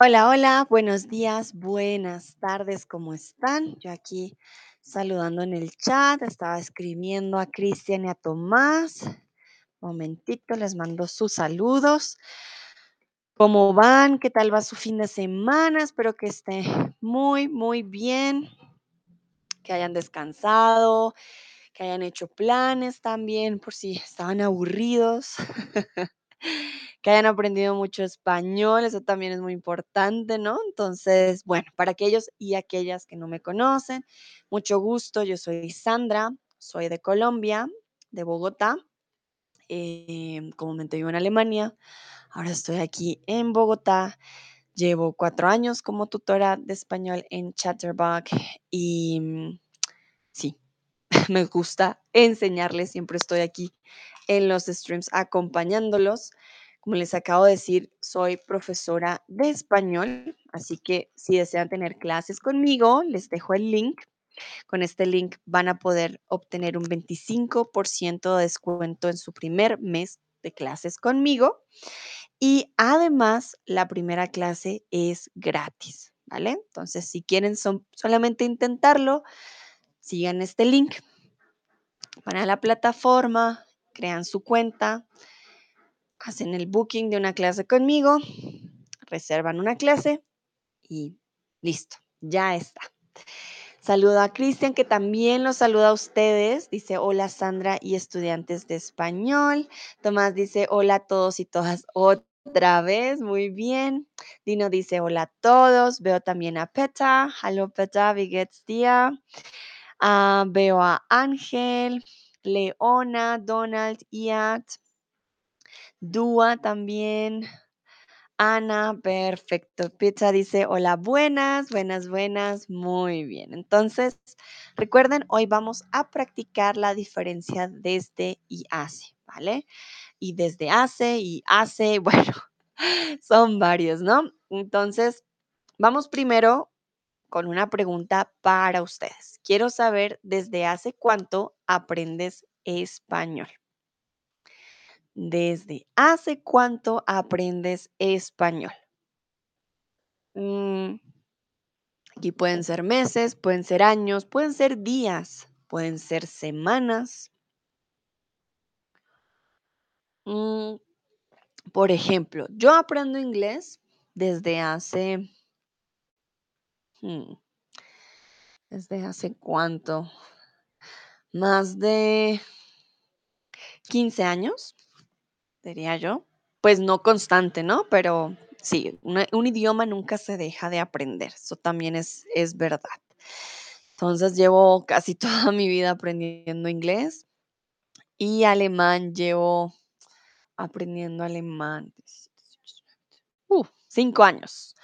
Hola, hola, buenos días, buenas tardes, ¿cómo están? Yo aquí saludando en el chat, estaba escribiendo a Cristian y a Tomás. Momentito, les mando sus saludos. ¿Cómo van? ¿Qué tal va su fin de semana? Espero que esté muy, muy bien, que hayan descansado, que hayan hecho planes también por si estaban aburridos. que hayan aprendido mucho español, eso también es muy importante, ¿no? Entonces, bueno, para aquellos y aquellas que no me conocen, mucho gusto, yo soy Sandra, soy de Colombia, de Bogotá, eh, comúnmente vivo en Alemania, ahora estoy aquí en Bogotá, llevo cuatro años como tutora de español en Chatterbox y mm, sí, me gusta enseñarles, siempre estoy aquí en los streams acompañándolos. Como les acabo de decir, soy profesora de español, así que si desean tener clases conmigo, les dejo el link. Con este link van a poder obtener un 25% de descuento en su primer mes de clases conmigo. Y además, la primera clase es gratis, ¿vale? Entonces, si quieren son, solamente intentarlo, sigan este link, van a la plataforma, crean su cuenta, hacen el booking de una clase conmigo, reservan una clase y listo, ya está. Saludo a Cristian, que también los saluda a ustedes. Dice, hola Sandra y estudiantes de español. Tomás dice, hola a todos y todas otra vez. Muy bien. Dino dice, hola a todos. Veo también a Peta. Hello Peta, wie geht's dir? Ah, veo a Ángel, Leona, Donald, Iat, Dúa también. Ana, perfecto. Pizza dice, hola, buenas, buenas, buenas. Muy bien. Entonces, recuerden, hoy vamos a practicar la diferencia desde y hace, ¿vale? Y desde hace y hace, bueno, son varios, ¿no? Entonces, vamos primero con una pregunta para ustedes. Quiero saber desde hace cuánto aprendes español. ¿Desde hace cuánto aprendes español? Mm, aquí pueden ser meses, pueden ser años, pueden ser días, pueden ser semanas. Mm, por ejemplo, yo aprendo inglés desde hace... hmm, ¿Desde hace cuánto? Más de 15 años, diría yo. Pues no constante, ¿no? Pero sí, un idioma nunca se deja de aprender. Eso también es, es verdad. Entonces llevo casi toda mi vida aprendiendo inglés y alemán. Llevo aprendiendo alemán. Uh, cinco años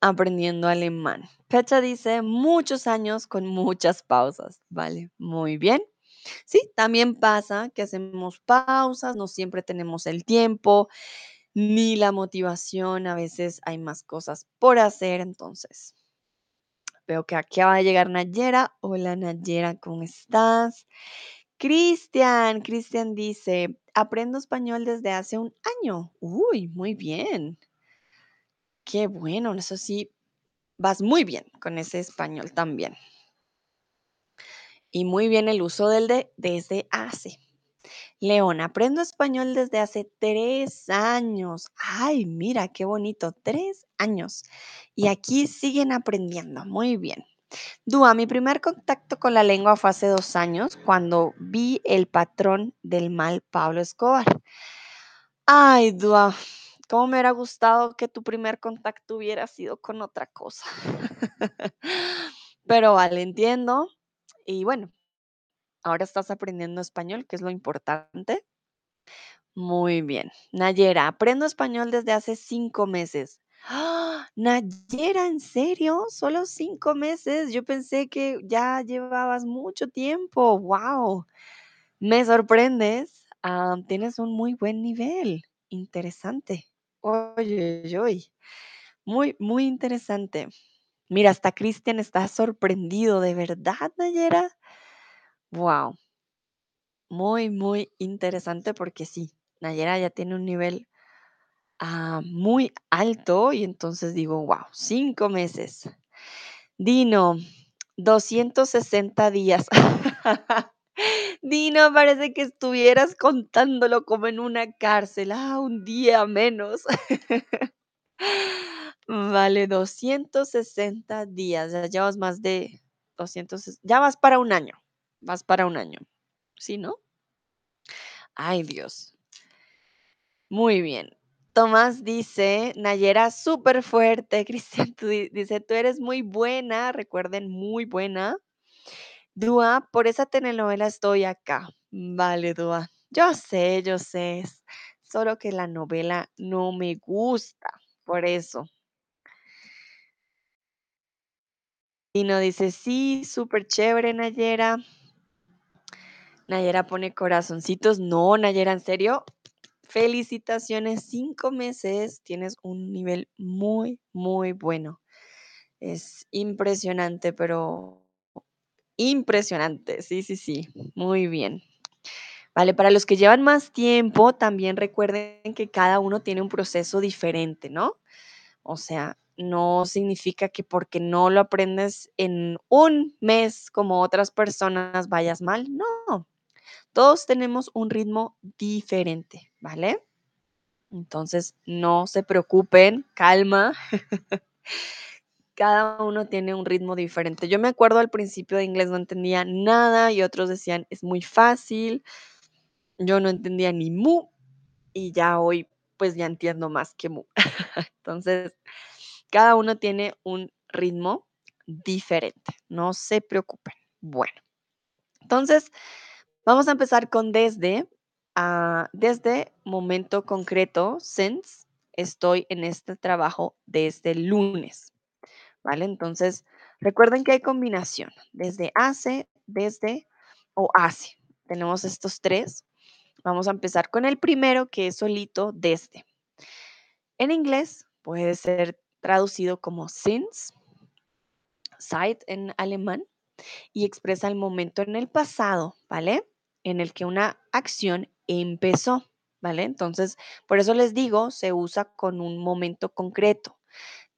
aprendiendo alemán. Pecha dice muchos años con muchas pausas. Vale, muy bien. Sí, también pasa que hacemos pausas, no siempre tenemos el tiempo ni la motivación, a veces hay más cosas por hacer, entonces veo que aquí va a llegar Nayera. Hola Nayera, ¿cómo estás? Cristian, Cristian dice, aprendo español desde hace un año. Uy, muy bien. Qué bueno, eso sí, vas muy bien con ese español también. Y muy bien el uso del de desde hace. León, aprendo español desde hace tres años. Ay, mira, qué bonito, tres años. Y aquí siguen aprendiendo. Muy bien. Dúa, mi primer contacto con la lengua fue hace dos años cuando vi el patrón del mal Pablo Escobar. Ay, Dúa, cómo me hubiera gustado que tu primer contacto hubiera sido con otra cosa. Pero vale, entiendo. Y bueno, ahora estás aprendiendo español, que es lo importante. Muy bien. Nayera, aprendo español desde hace cinco meses. ¡Ah! Nayera, ¿en serio? ¿Solo cinco meses? Yo pensé que ya llevabas mucho tiempo. ¡Wow! Me sorprendes. Ah, tienes un muy buen nivel. Interesante. Oye, oye, oye. Muy, muy interesante. Mira, hasta Cristian está sorprendido. ¿De verdad, Nayera? ¡Wow! Muy, muy interesante porque sí, Nayera ya tiene un nivel ah, muy alto y entonces digo, wow, cinco meses. Dino, 260 días. Dino, parece que estuvieras contándolo como en una cárcel. Ah, un día menos. Vale, 260 días. Ya llevas más de 200, ses- ya vas para un año. Vas para un año. ¿Sí, no? Ay, Dios. Muy bien. Tomás dice, Nayera, súper fuerte. Cristian tú di- dice, tú eres muy buena. Recuerden, muy buena. Dúa, por esa telenovela estoy acá. Vale, Dúa. Yo sé, yo sé. Solo que la novela no me gusta. Por eso. Y no dice, sí, súper chévere, Nayera. Nayera pone corazoncitos. No, Nayera, ¿en serio? Felicitaciones, cinco meses. Tienes un nivel muy, muy bueno. Es impresionante, pero impresionante. Sí, sí, sí. Muy bien. Vale, para los que llevan más tiempo, también recuerden que cada uno tiene un proceso diferente, ¿no? O sea, no significa que porque no lo aprendes en un mes como otras personas vayas mal. No, todos tenemos un ritmo diferente, ¿vale? Entonces, no se preocupen, calma, cada uno tiene un ritmo diferente. Yo me acuerdo al principio de inglés no entendía nada y otros decían, es muy fácil. Yo no entendía ni mu y ya hoy pues ya entiendo más que mu. Entonces, cada uno tiene un ritmo diferente, no se preocupen. Bueno, entonces vamos a empezar con desde, ah, desde momento concreto, since estoy en este trabajo desde lunes, ¿vale? Entonces, recuerden que hay combinación, desde hace, desde o hace. Tenemos estos tres. Vamos a empezar con el primero, que es solito desde. En inglés puede ser traducido como since, seit en alemán, y expresa el momento en el pasado, ¿vale? En el que una acción empezó, ¿vale? Entonces, por eso les digo, se usa con un momento concreto,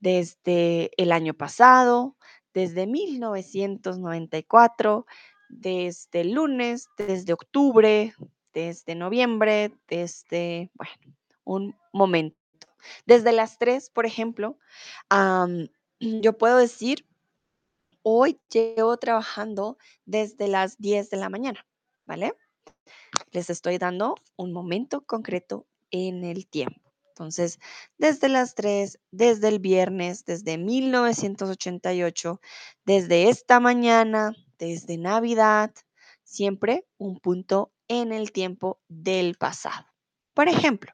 desde el año pasado, desde 1994, desde el lunes, desde octubre, desde noviembre, desde, bueno, un momento. Desde las 3, por ejemplo, yo puedo decir, hoy llevo trabajando desde las 10 de la mañana, ¿vale? Les estoy dando un momento concreto en el tiempo. Entonces, desde las 3, desde el viernes, desde 1988, desde esta mañana, desde Navidad, siempre un punto en el tiempo del pasado. Por ejemplo,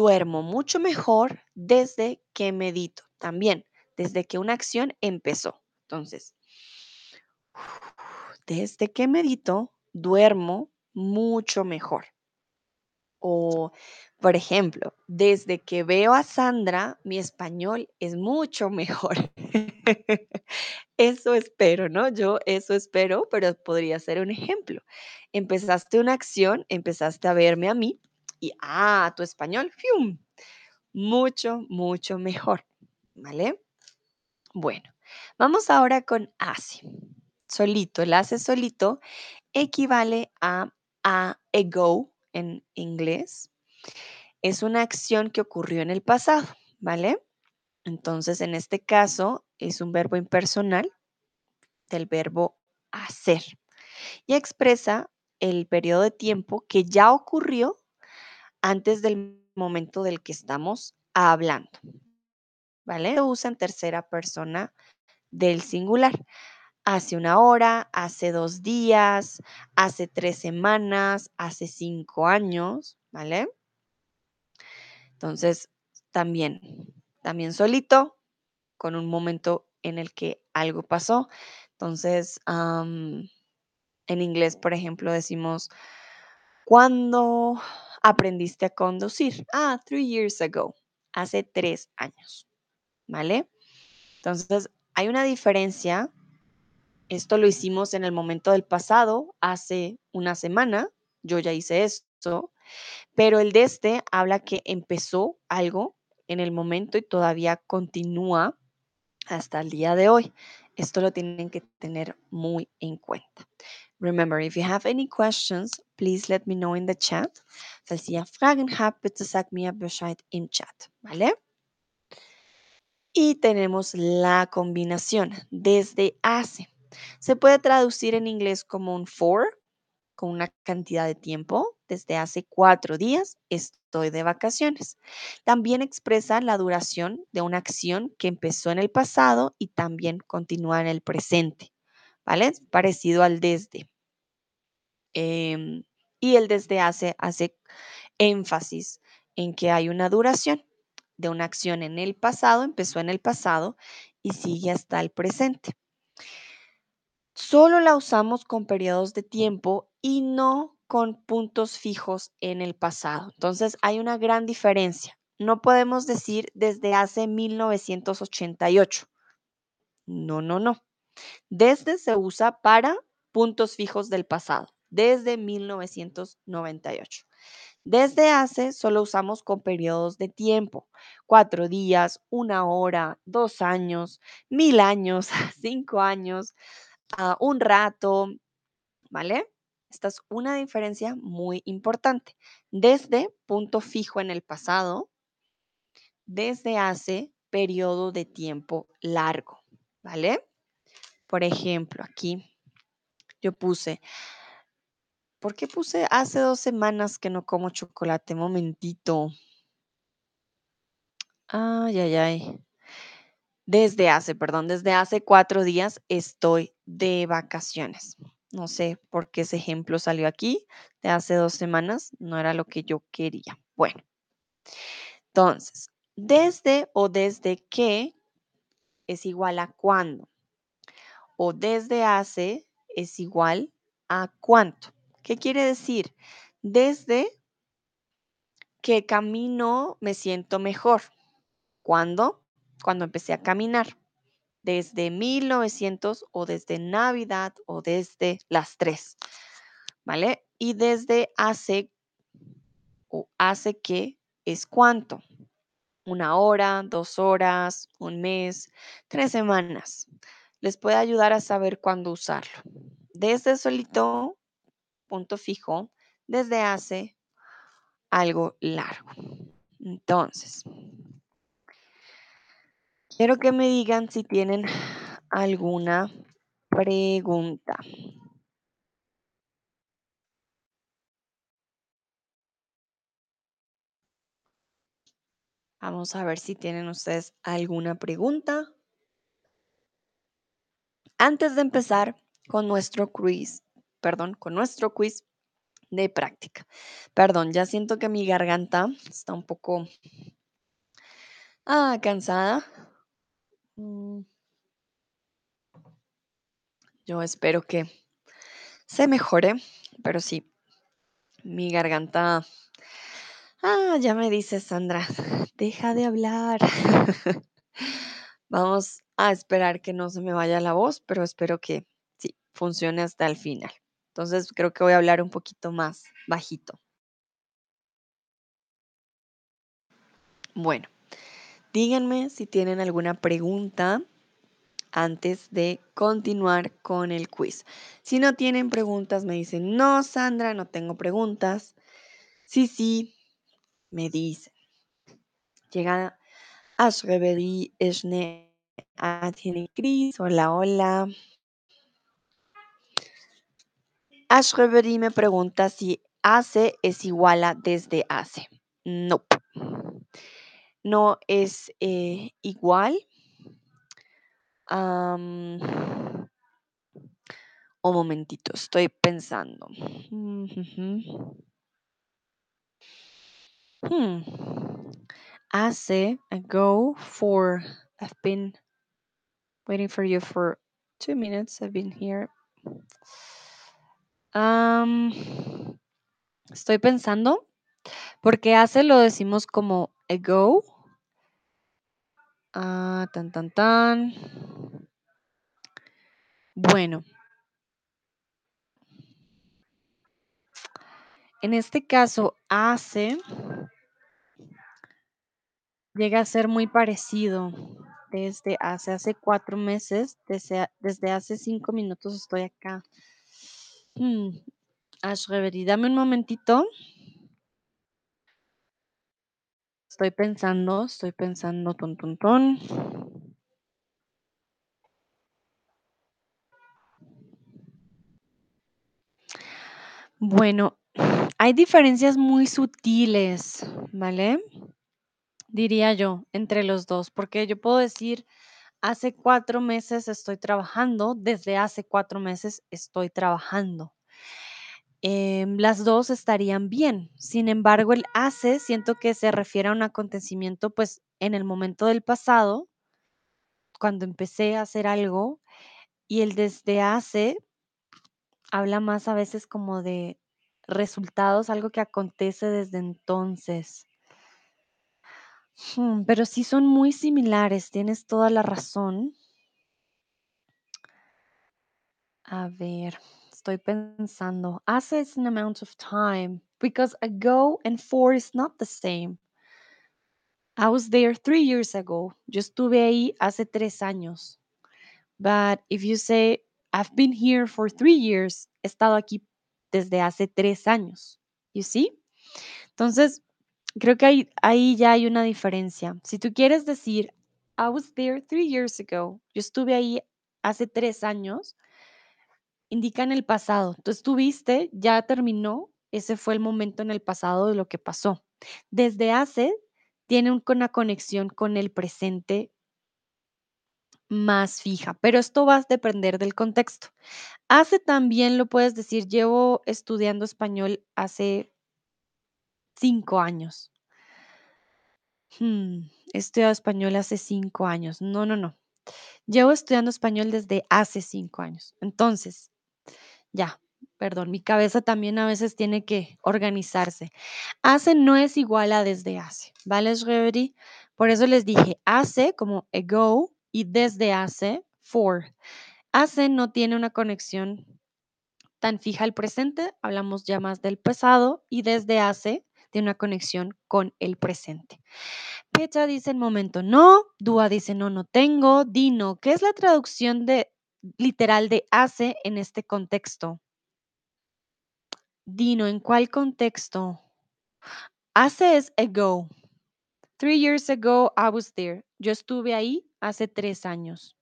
Duermo mucho mejor desde que medito. También, desde que una acción empezó. Entonces, desde que medito, duermo mucho mejor. O, por ejemplo, desde que veo a Sandra, mi español es mucho mejor. Eso espero, ¿no? Yo eso espero, pero podría ser un ejemplo. Empezaste una acción, empezaste a verme a mí y, ah, tu español, ¡fium! mucho, mucho mejor, ¿vale? Bueno, vamos ahora con hace. Solito, el hace solito equivale a a ago en inglés. Es una acción que ocurrió en el pasado, ¿vale? Entonces, en este caso, es un verbo impersonal del verbo hacer y expresa el periodo de tiempo que ya ocurrió antes del momento del que estamos hablando. ¿vale? Lo usa en tercera persona del singular. Hace una hora, hace dos días, hace tres semanas, hace cinco años, ¿vale? Entonces, también, también solito, con un momento en el que algo pasó. Entonces, en inglés, por ejemplo, decimos, ¿cuándo aprendiste a conducir? Ah, three years ago, hace tres años, ¿vale? Entonces, hay una diferencia. Esto lo hicimos en el momento del pasado, hace una semana. Yo ya hice eso. pero el desde habla que empezó algo en el momento y todavía continúa hasta el día de hoy. Esto lo tienen que tener muy en cuenta. Remember, if you have any questions, please let me know in the chat. Falls ihr Fragen habt, bitte sagt mir Bescheid im Chat, ¿vale? Y tenemos la combinación desde hace. Se puede traducir en inglés como un for, con una cantidad de tiempo. Desde hace cuatro días estoy de vacaciones. También expresa la duración de una acción que empezó en el pasado y también continúa en el presente. ¿Vale? Parecido al desde. Em, y el desde hace hace énfasis en que hay una duración de una acción en el pasado, empezó en el pasado y sigue hasta el presente. Solo la usamos con periodos de tiempo y no con puntos fijos en el pasado. Entonces hay una gran diferencia. No podemos decir desde hace 1988. No, no, no. Desde se usa para puntos fijos del pasado, desde 1998. Desde hace solo usamos con periodos de tiempo, cuatro días, una hora, dos años, mil años, cinco años, uh, un rato, ¿vale? Esta es una diferencia muy importante. Desde punto fijo en el pasado, desde hace periodo de tiempo largo, ¿vale? Por ejemplo, aquí yo puse, ¿por qué puse hace dos semanas que no como chocolate? Momentito. Ay, ay, ay. Desde hace, perdón, desde hace cuatro días estoy de vacaciones. No sé por qué ese ejemplo salió aquí de hace dos semanas. No era lo que yo quería. Bueno, entonces, desde o desde qué es igual a cuándo. O desde hace es igual a cuánto. ¿Qué quiere decir? Desde que camino me siento mejor. ¿Cuándo? Cuando empecé a caminar. Desde 1900 o desde Navidad o desde las 3. ¿Vale? Y desde hace o hace que es cuánto. Una hora, dos horas, un mes, tres semanas. Les puede ayudar a saber cuándo usarlo. Desde solito, punto fijo, desde hace algo largo. Entonces, quiero que me digan si tienen alguna pregunta. Vamos a ver si tienen ustedes alguna pregunta. Antes de empezar con nuestro quiz, perdón, con nuestro quiz de práctica. Perdón, ya siento que mi garganta está un poco ah, cansada. Mm. Yo espero que se mejore, pero sí, mi garganta... Ah, ya me dice Sandra, deja de hablar. Vamos a esperar que no se me vaya la voz, pero espero que sí, funcione hasta el final. Entonces creo que voy a hablar un poquito más bajito. Bueno, díganme si tienen alguna pregunta antes de continuar con el quiz. Si no tienen preguntas, me dicen, no, Sandra, no tengo preguntas. Sí, sí, me dicen. Llega Ashreberi Esne Cris. Hola, hola. Ashreberi me pregunta si hace es igual a desde hace. No. No es eh, igual. Um, un momentito, estoy pensando. Hmm. Hace ago for I've been waiting for you for two minutes. I've been here. Estoy pensando porque hace lo decimos como ago. Ah, tan tan tan. Bueno. en este caso, hace llega a ser muy parecido desde hace hace 4 meses, desde desde hace 5 minutos estoy acá. Mm, reverie, dame un momentito. Estoy pensando, estoy pensando, ton, ton, ton. Bueno, hay diferencias muy sutiles, ¿vale? Diría yo, entre los 2, porque yo puedo decir: "Hace 4 meses estoy trabajando", desde hace 4 meses estoy trabajando. Em, las 2 estarían bien. Sin embargo, el hace siento que se refiere a un acontecimiento, pues, en el momento del pasado cuando empecé a hacer algo, y el desde hace habla más a veces como de resultados, algo que acontece desde entonces. Mm, pero sí son muy similares, tienes toda la razón. A ver, estoy pensando. Hace is an amount of time, because ago and for is not the same. I was there 3 years ago. Yo estuve ahí hace 3 años. But if you say, I've been here for 3 years, he estado aquí desde hace 3 años. You see? Entonces, creo que ahí ya hay una diferencia. Si tú quieres decir, I was there 3 years ago, yo estuve ahí hace 3 años indica en el pasado. Tú estuviste, ya terminó, ese fue el momento en el pasado de lo que pasó. Desde hace tiene un una conexión con el presente más fija, pero esto va a depender del contexto. Hace también lo puedes decir, llevo estudiando español hace 5 años. Mm, he estudiado español hace 5 años. No, no, no. Llevo estudiando español desde hace 5 años. Entonces, ya, perdón, mi cabeza también a veces tiene que organizarse. Hace no es igual a desde hace, ¿vale, Reverie? Por eso les dije hace como ago y desde hace for. Hace no tiene una conexión tan fija al presente, hablamos ya más del pasado y desde hace tiene una conexión con el presente. Pecha dice en momento no, Dúa dice no, no tengo, Dino, ¿qué es la traducción de literal de hace en este contexto? Dino, ¿en cuál contexto? Hace es ago. Three years ago I was there. Yo estuve ahí hace 3 años.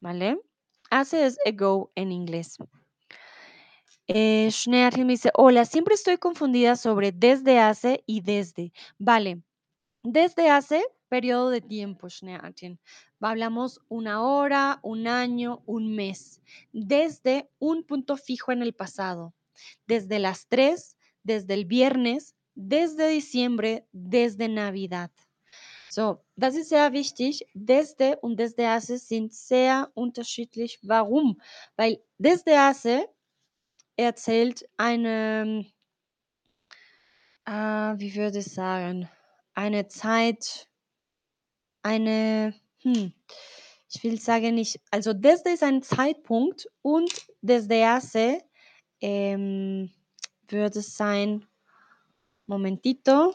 ¿Vale? Hace es ago en inglés. Eh, me dice, hola, siempre estoy confundida sobre desde hace y desde. Vale, desde hace periodo de tiempo, Schneerl. Hablamos una hora, un año, un mes. Desde un punto fijo en el pasado. Desde las 3, desde el viernes, desde diciembre, desde Navidad. So, das ist sehr wichtig. Desde und desde hace sind sehr unterschiedlich. Warum? Weil desde hace erzählt eine, äh, wie würde ich sagen, eine Zeit, eine, hm, ich will sagen nicht, also desde ist ein Zeitpunkt und desde hace ähm, würde sein, momentito,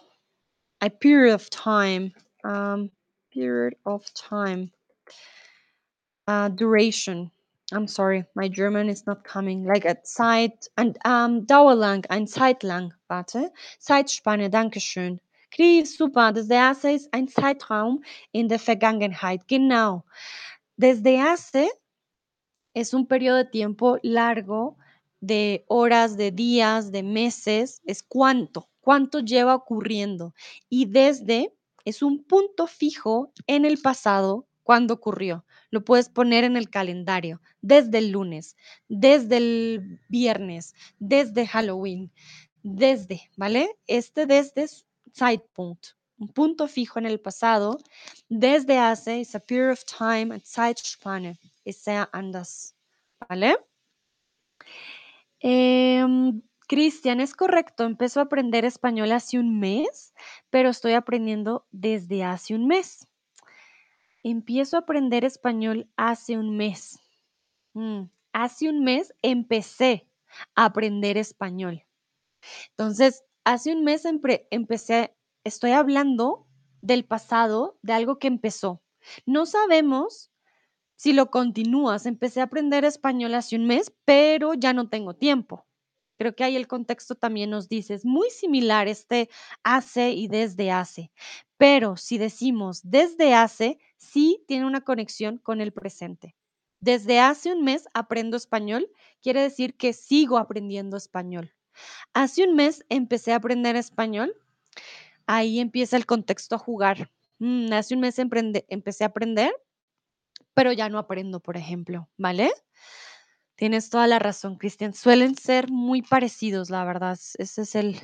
a period of time, um, period of time, uh, duration. I'm sorry, my German is not coming. Like a Zeit, ein ähm, dauerlang, ein Zeitlang, warte. Zeitspanne, Dankeschön. Chris, super. Desde hace ist ein Zeitraum in der Vergangenheit. Genau. Desde hace es un periodo de tiempo largo de horas, de días, de meses. Es cuánto, cuánto lleva ocurriendo. Y desde es un punto fijo en el pasado cuando ocurrió. Lo puedes poner en el calendario, desde el lunes, desde el viernes, desde Halloween, desde, ¿vale? Este desde es Zeitpunkt, un punto fijo en el pasado. Desde hace is a period of time, a Zeitspanne, ist sehr anders, ¿vale? Em, Cristian, es correcto, empezó a aprender español hace un mes, pero estoy aprendiendo desde hace un mes. Empiezo a aprender español hace un mes. Mm, hace un mes empecé a aprender español. Entonces, hace un mes empecé, estoy hablando del pasado, de algo que empezó. No sabemos si lo continúas. Empecé a aprender español hace un mes, pero ya no tengo tiempo. Creo que ahí el contexto también nos dice, es muy similar este hace y desde hace, pero si decimos desde hace, sí tiene una conexión con el presente. Desde hace un mes aprendo español, quiere decir que sigo aprendiendo español. Hace un mes empecé a aprender español, ahí empieza el contexto a jugar. Mm, hace un mes empecé a aprender, pero ya no aprendo, por ejemplo, ¿vale? Tienes toda la razón, Cristian. Suelen ser muy parecidos, la verdad. Ese es el,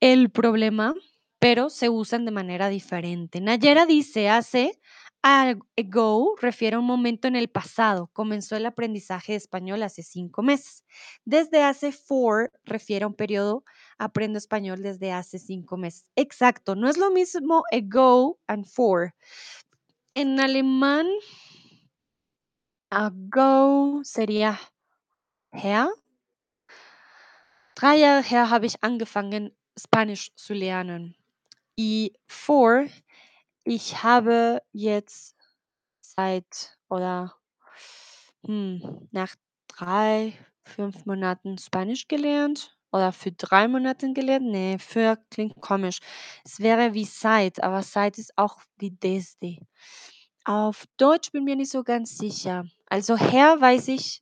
el problema, pero se usan de manera diferente. Nayera dice, hace ago refiere a un momento en el pasado. Comenzó el aprendizaje de español hace cinco meses. Desde hace four refiere a un periodo, aprendo español desde hace cinco meses. Exacto, no es lo mismo ago and for. En alemán, ago sería her. Drei Jahre her habe ich angefangen, Spanisch zu lernen. Y for, ich habe jetzt seit oder hm, nach drei, fünf Monaten Spanisch gelernt oder für drei Monate gelernt. Nee, für klingt komisch. Es wäre wie seit, aber seit ist auch wie desde. Auf Deutsch bin mir nicht so ganz sicher. Also her weiß ich,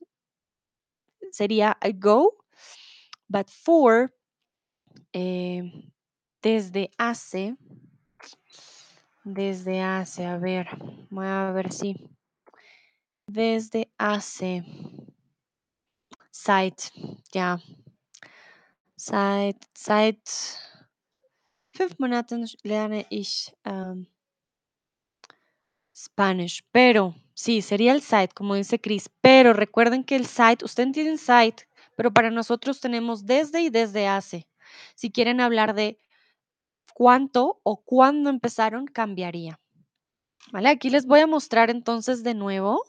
sería ago, but for eh, desde hace, desde hace, a ver, voy a ver si, desde hace, seit, ja, seit, seit fünf Monaten lerne ich ähm, Spanish, pero sí, sería el site, como dice Chris, pero recuerden que el site, ustedes entienden site, pero para nosotros tenemos desde y desde hace. Si quieren hablar de cuánto o cuándo empezaron, cambiaría. ¿Vale? Aquí les voy a mostrar entonces de nuevo.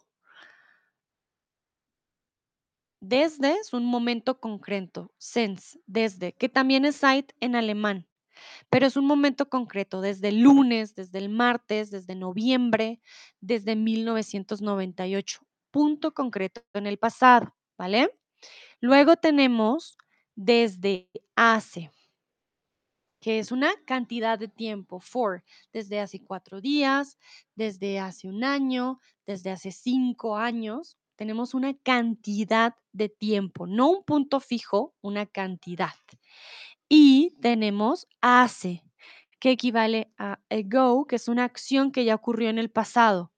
Desde es un momento concreto, since, desde, que también es seit en alemán, pero es un momento concreto, desde el lunes, desde el martes, desde noviembre, desde 1998, punto concreto en el pasado, ¿vale? Luego tenemos desde hace, que es una cantidad de tiempo, for, desde hace cuatro días, desde hace un año, desde hace cinco años. Tenemos una cantidad de tiempo, no un punto fijo, una cantidad. Y tenemos hace, que equivale a ago, que es una acción que ya ocurrió en el pasado,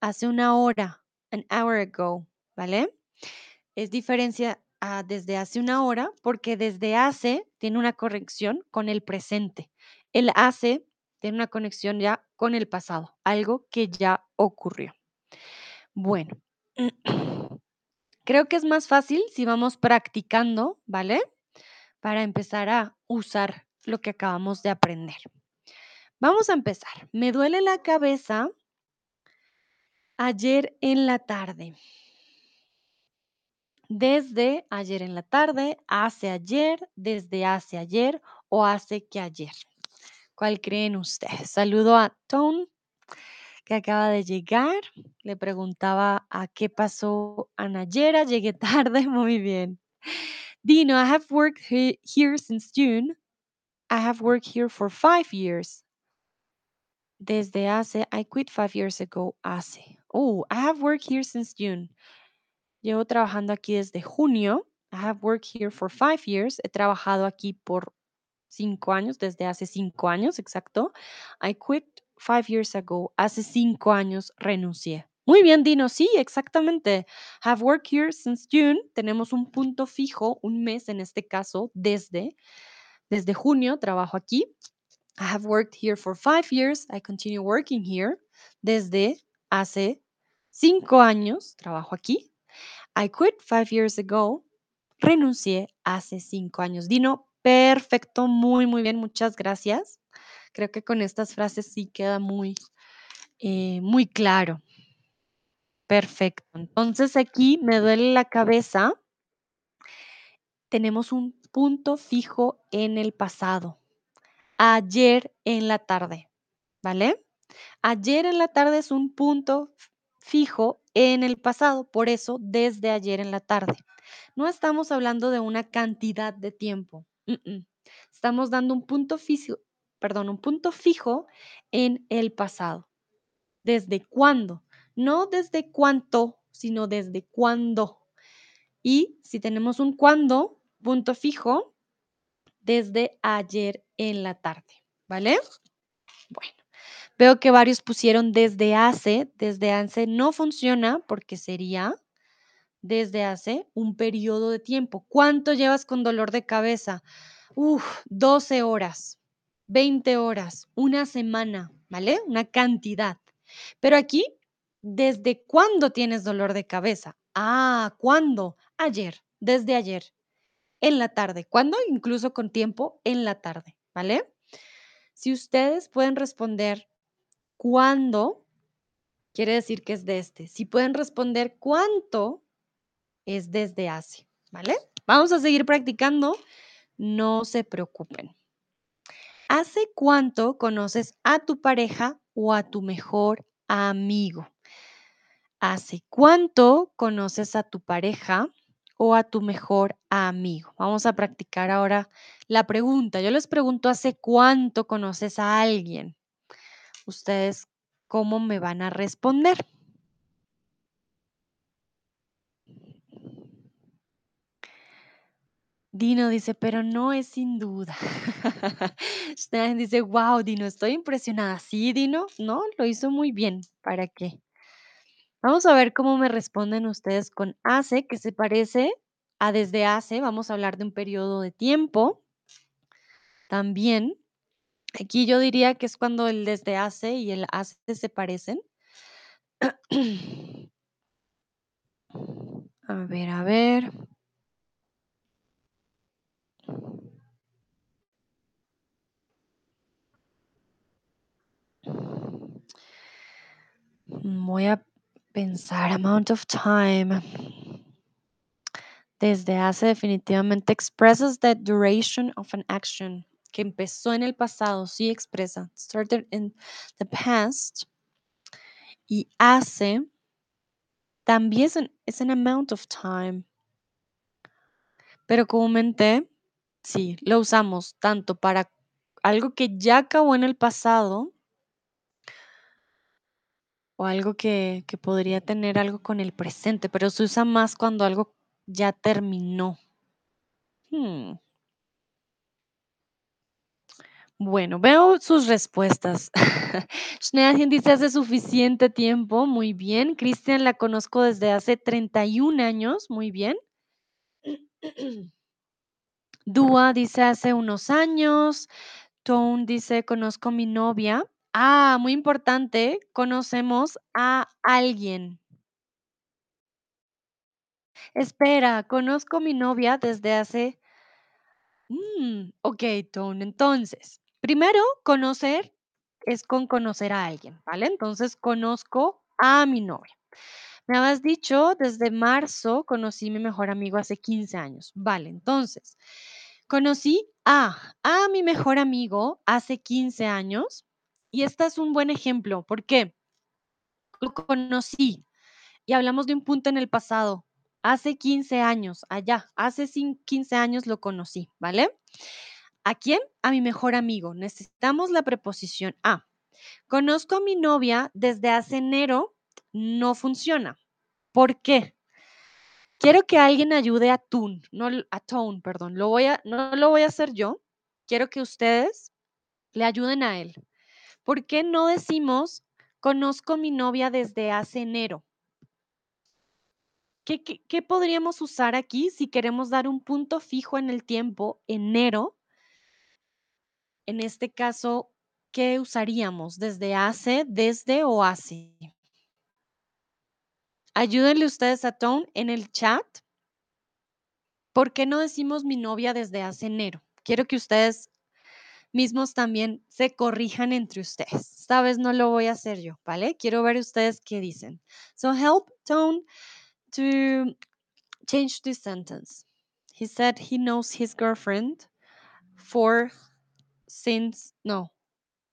hace una hora, an hour ago, ¿vale? Es diferencia a desde hace una hora porque desde hace tiene una corrección con el presente. El hace tiene una conexión ya con el pasado, algo que ya ocurrió. Bueno, creo que es más fácil si vamos practicando, ¿vale? Para empezar a usar lo que acabamos de aprender. Vamos a empezar. Me duele la cabeza ayer en la tarde. Desde ayer en la tarde, hace ayer, desde hace ayer o hace que ayer. ¿Cuál creen ustedes? Saludo a Tone, que acaba de llegar. Le preguntaba a qué pasó a Nayera. Llegué tarde, muy bien. Dino, I have worked he- here since June. I have worked here for five years. Desde hace, I quit five years ago. Hace. Oh, I have worked here since June. Llevo trabajando aquí desde junio. I have worked here for five years. He trabajado aquí por cinco años, desde hace cinco años, exacto. I quit five years ago. Hace cinco años renuncié. Muy bien, Dino. Sí, exactamente. Have worked here since June. Tenemos un punto fijo, un mes en este caso, desde. Desde junio trabajo aquí. I have worked here for five years. I continue working here. Desde hace cinco años trabajo aquí. I quit five years ago. Renuncié hace cinco años. Dino, perfecto, muy, muy bien, muchas gracias. Creo que con estas frases sí queda muy, eh, muy claro. Perfecto. Entonces aquí me duele la cabeza. Tenemos un punto fijo en el pasado. Ayer en la tarde, ¿vale? Ayer en la tarde es un punto fijo en el pasado, por eso desde ayer en la tarde. No estamos hablando de una cantidad de tiempo. Estamos dando un punto fijo, perdón, un punto fijo en el pasado. ¿Desde cuándo? No desde cuánto, sino desde cuándo. Y si tenemos un cuándo, punto fijo, desde ayer en la tarde, ¿vale? Veo que varios pusieron desde hace. Desde hace no funciona porque sería desde hace un periodo de tiempo. ¿Cuánto llevas con dolor de cabeza? Uf, 12 horas, 20 horas, una semana, ¿vale? Una cantidad. Pero aquí, ¿desde cuándo tienes dolor de cabeza? Ah, ¿cuándo? Ayer, desde ayer, en la tarde. ¿Cuándo? Incluso con tiempo en la tarde, ¿vale? Si ustedes pueden responder cuándo, quiere decir que es de este. Si pueden responder cuánto, es desde hace, ¿vale? Vamos a seguir practicando, no se preocupen. ¿Hace cuánto conoces a tu pareja o a tu mejor amigo? ¿Hace cuánto conoces a tu pareja o a tu mejor amigo? Vamos a practicar ahora la pregunta. Yo les pregunto, ¿hace cuánto conoces a alguien? Ustedes, ¿cómo me van a responder? Dino dice, pero no es sin duda. Stein dice, wow, Dino, estoy impresionada. Sí, Dino, no, lo hizo muy bien. ¿Para qué? Vamos a ver cómo me responden ustedes con hace, que se parece a desde hace. Vamos a hablar de un periodo de tiempo. También, aquí yo diría que es cuando el desde hace y el hace se parecen. A ver, a ver. Voy a pensar, amount of time. Desde hace definitivamente expresses the duration of an action que empezó en el pasado, sí expresa, started in the past y hace también es an amount of time, pero comúnmente sí, lo usamos tanto para algo que ya acabó en el pasado o algo que, que podría tener algo con el presente, pero se usa más cuando algo ya terminó. Hmm. Bueno, veo sus respuestas. Schneagen dice hace suficiente tiempo, muy bien. Cristian la conozco desde hace 31 años, muy bien. Dua dice hace unos años. Tone dice conozco mi novia. Ah, muy importante, conocemos a alguien. Espera, conozco mi novia desde hace... Mm, ok, Tone, entonces, primero, conocer es con conocer a alguien, ¿vale? Entonces, conozco a mi novia. Me habías dicho, desde marzo conocí a mi mejor amigo hace 15 años. Vale, entonces, conocí a, a mi mejor amigo hace 15 años y este es un buen ejemplo. ¿Por qué? Lo conocí y hablamos de un punto en el pasado. Hace 15 años, allá, hace cin- 15 años lo conocí, ¿vale? ¿A quién? A mi mejor amigo. Necesitamos la preposición a. Conozco a mi novia desde hace enero, no funciona. ¿Por qué? Quiero que alguien ayude a Tune, no a Tone, perdón. No lo voy a hacer yo. Quiero que ustedes le ayuden a él. ¿Por qué no decimos conozco a mi novia desde hace enero? ¿Qué, qué, qué podríamos usar aquí si queremos dar un punto fijo en el tiempo, enero? En este caso, ¿qué usaríamos? ¿Desde hace, desde o hace? Ayúdenle ustedes a Tone en el chat. ¿Por qué no decimos mi novia desde hace enero? Quiero que ustedes mismos también se corrijan entre ustedes. Esta vez no lo voy a hacer yo, ¿vale? Quiero ver ustedes qué dicen. So help Tone to change this sentence. He said he knows his girlfriend for since no,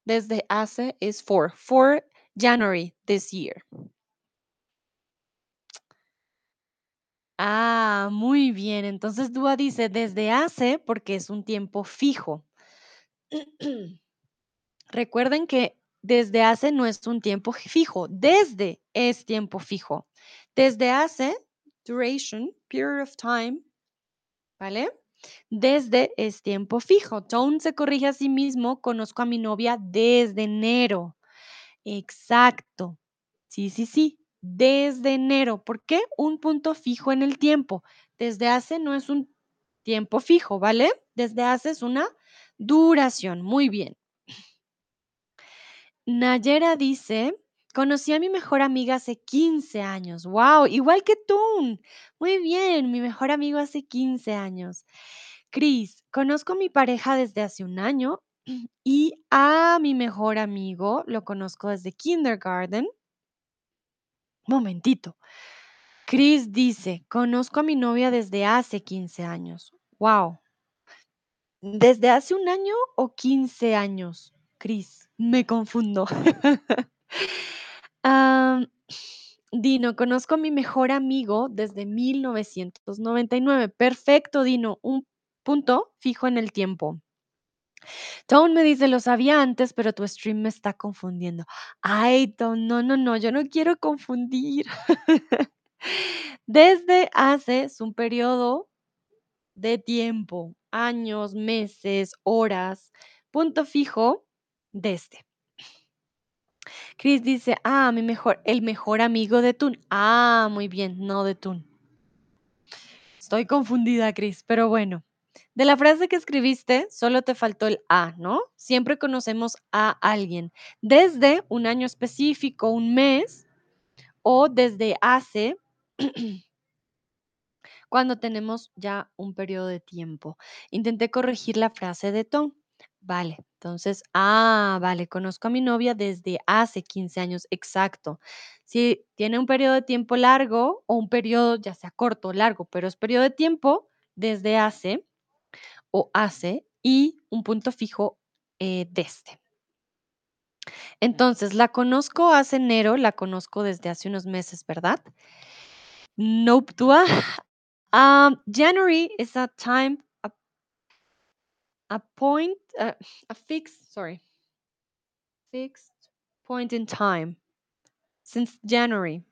desde hace is for for January this year. Ah, muy bien. Entonces Dúa dice desde hace porque es un tiempo fijo. Recuerden que desde hace no es un tiempo fijo, desde es tiempo fijo. Desde hace, duration, period of time, ¿vale? Desde es tiempo fijo. Tone se corrige a sí mismo, conozco a mi novia desde enero. Exacto. Sí, sí, sí. Desde enero. ¿Por qué? Un punto fijo en el tiempo. Desde hace no es un tiempo fijo, ¿vale? Desde hace es una duración. Muy bien. Nayera dice, conocí a mi mejor amiga hace 15 años. ¡Wow! Igual que tú. Muy bien, mi mejor amigo hace 15 años. Cris, conozco a mi pareja desde hace un año y a mi mejor amigo lo conozco desde kindergarten. Momentito. Cris dice, conozco a mi novia desde hace 15 años. ¡Wow! ¿Desde hace un año o 15 años? Cris, me confundo. Dino, conozco a mi mejor amigo desde 1999. Perfecto, Dino. Un punto fijo en el tiempo. Tone me dice, lo sabía antes, pero tu stream me está confundiendo. Ay, Tone, no, no, no, yo no quiero confundir. Desde hace un periodo de tiempo, años, meses, horas. Punto fijo, desde. Chris dice, ah, mi mejor, el mejor amigo de Tun. Ah, muy bien, no de Tun. Estoy confundida, Chris, pero bueno. De la frase que escribiste, solo te faltó el a, ¿no? Siempre conocemos a alguien. Desde un año específico, un mes, o desde hace, cuando tenemos ya un periodo de tiempo. Intenté corregir la frase de Tom. Vale, entonces, ah, vale, conozco a mi novia desde hace 15 años, exacto. Si tiene un periodo de tiempo largo o un periodo, ya sea corto o largo, pero es periodo de tiempo desde hace o hace y un punto fijo eh, desde. Entonces, la conozco hace enero, la conozco desde hace unos meses, ¿verdad? Nope, Dua. Um, January is a time, a, point, uh, a fixed, sorry, fixed point in time since January.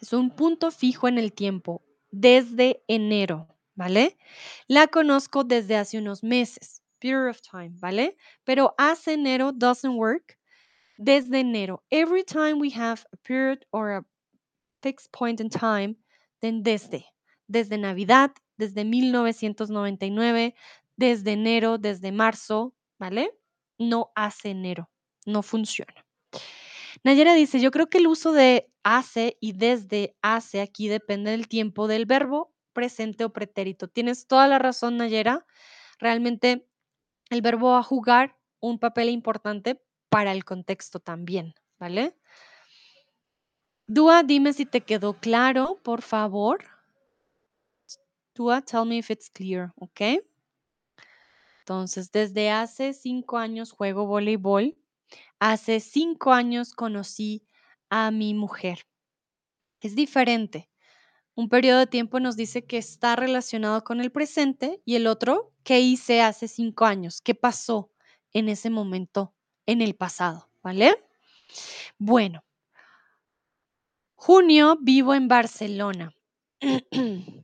Es un punto fijo en el tiempo desde enero, ¿vale? La conozco desde hace unos meses, period of time, ¿vale? Pero hace enero doesn't work. Desde enero, every time we have a period or a fixed point in time, then desde. Desde Navidad, desde 1999, desde enero, desde marzo, ¿vale? No hace enero, no funciona. Nayera dice, yo creo que el uso de hace y desde hace aquí depende del tiempo del verbo presente o pretérito. Tienes toda la razón, Nayera. Realmente el verbo va a jugar un papel importante para el contexto también, ¿vale? Dua, dime si te quedó claro, por favor. Dua, tell me if it's clear, ¿ok? Entonces, desde hace cinco años juego voleibol. Hace cinco años conocí a mi mujer. Es diferente. Un periodo de tiempo nos dice que está relacionado con el presente y el otro, ¿qué hice hace cinco años? ¿Qué pasó en ese momento en el pasado? ¿Vale? Bueno, junio vivo en Barcelona.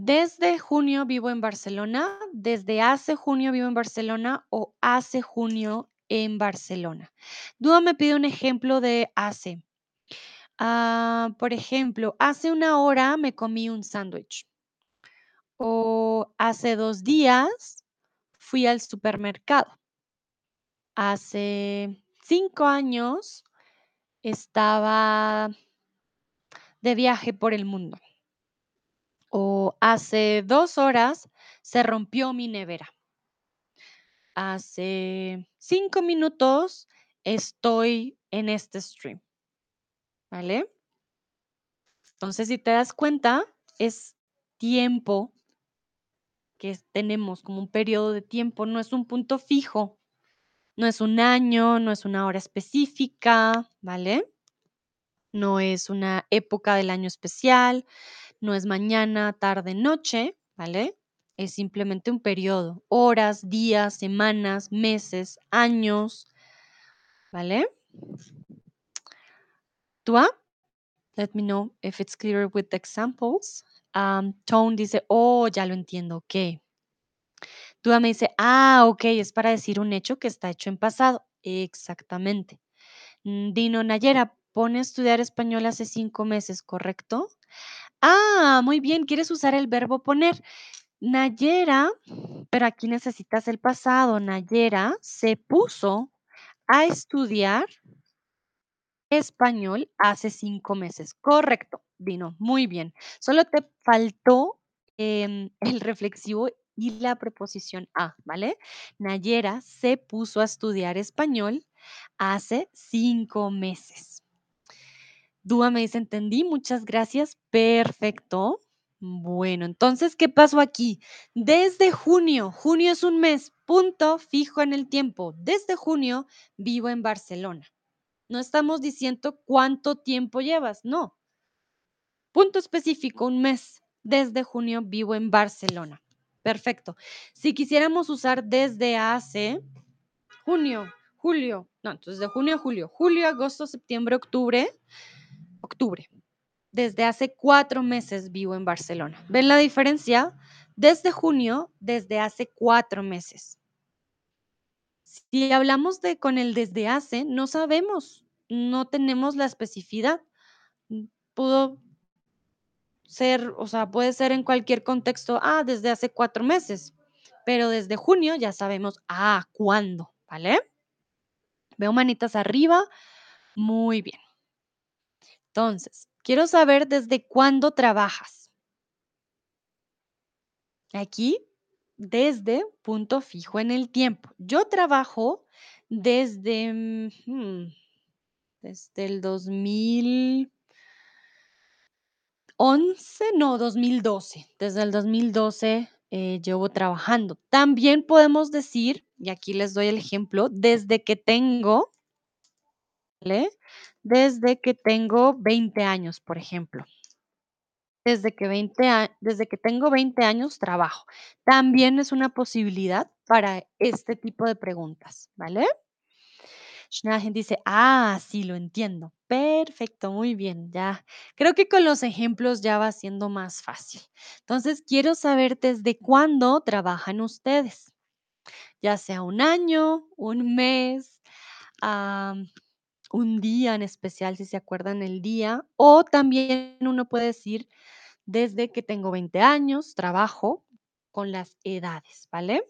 Desde junio vivo en Barcelona, desde hace junio vivo en Barcelona o hace junio en Barcelona. Duda me pide un ejemplo de hace. Ah, por ejemplo, hace una hora me comí un sándwich. O hace dos días fui al supermercado. Hace cinco años estaba de viaje por el mundo. O hace dos horas se rompió mi nevera. Hace cinco minutos estoy en este stream. ¿Vale? Entonces, si te das cuenta, es tiempo que tenemos como un periodo de tiempo, no es un punto fijo, no es un año, no es una hora específica, ¿vale? No es una época del año especial, no es mañana, tarde, noche, ¿vale? Es simplemente un periodo, horas, días, semanas, meses, años, ¿vale? ¿Tú? Let me know if it's clearer with the examples. Um, Tone dice, oh, ya lo entiendo, ok. Duda me dice, ah, ok, es para decir un hecho que está hecho en pasado. Exactamente. Mm, Dino Nayera, pone a estudiar español hace cinco meses, ¿correcto? Ah, muy bien, quieres usar el verbo poner. Nayera, pero aquí necesitas el pasado. Nayera se puso a estudiar español hace cinco meses. Correcto, Dino, muy bien. Solo te faltó em, el reflexivo y la preposición a, ¿vale? Nayera se puso a estudiar español hace cinco meses. Dúa me dice, entendí, muchas gracias, perfecto. Bueno, entonces, ¿qué pasó aquí? Desde junio, junio es un mes, punto fijo en el tiempo. Desde junio vivo en Barcelona. No estamos diciendo cuánto tiempo llevas, no. Punto específico, un mes. Desde junio vivo en Barcelona. Perfecto. Si quisiéramos usar desde hace junio, julio, no, entonces de junio a julio, julio, agosto, septiembre, octubre, octubre. Desde hace cuatro meses vivo en Barcelona. ¿Ven la diferencia? Desde junio, desde hace cuatro meses. Si hablamos de con el desde hace, no sabemos, no tenemos la especificidad. Pudo ser, o sea, puede ser en cualquier contexto, ah, desde hace cuatro meses, pero desde junio ya sabemos, ah, ¿cuándo? ¿Vale? Veo manitas arriba. Muy bien. Entonces, quiero saber desde cuándo trabajas. Aquí, desde punto fijo en el tiempo. Yo trabajo desde, mm, hmm, desde el 2011, no, 2012. Desde el 2012 eh, llevo trabajando. También podemos decir, y aquí les doy el ejemplo, desde que tengo. Desde que tengo 20 años, por ejemplo. Desde que 20 a desde que tengo 20 años trabajo. También es una posibilidad para este tipo de preguntas, ¿vale? Schnagen dice, ah, sí, lo entiendo. Perfecto, muy bien, ya. Creo que con los ejemplos ya va siendo más fácil. Entonces, quiero saber desde cuándo trabajan ustedes, ya sea un año, un mes, am, un día en especial, si se acuerdan el día, o también uno puede decir desde que tengo 20 años, trabajo con las edades, ¿vale?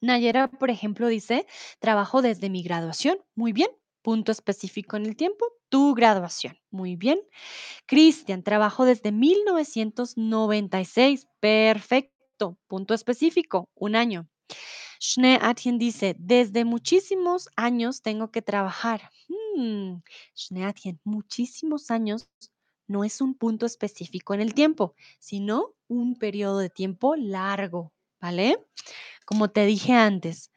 Nayera, por ejemplo, dice, trabajo desde mi graduación. Muy bien. Punto específico en el tiempo, tu graduación. Muy bien. Cristian, trabajo desde 1996. Perfecto. Punto específico, un año. Schnee Atien dice, desde muchísimos años tengo que trabajar. Hmm, muchísimos años no es un punto específico en el tiempo, sino un periodo de tiempo largo, ¿vale? Como te dije antes,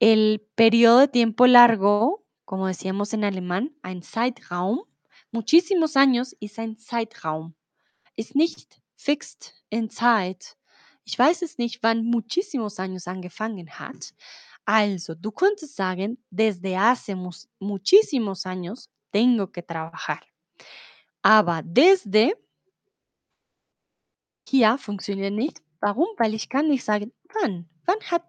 el periodo de tiempo largo, como decíamos en alemán, ein Zeitraum, muchísimos años ist ein Zeitraum. Ist nicht fixed in Zeit. Ich weiß es nicht, wann muchísimos años angefangen hat. Also, du könntest sagen, desde hace muchísimos años tengo que trabajar. Aber desde hier funktioniert nicht. Warum? Weil ich kann nicht sagen, wann. Wann hat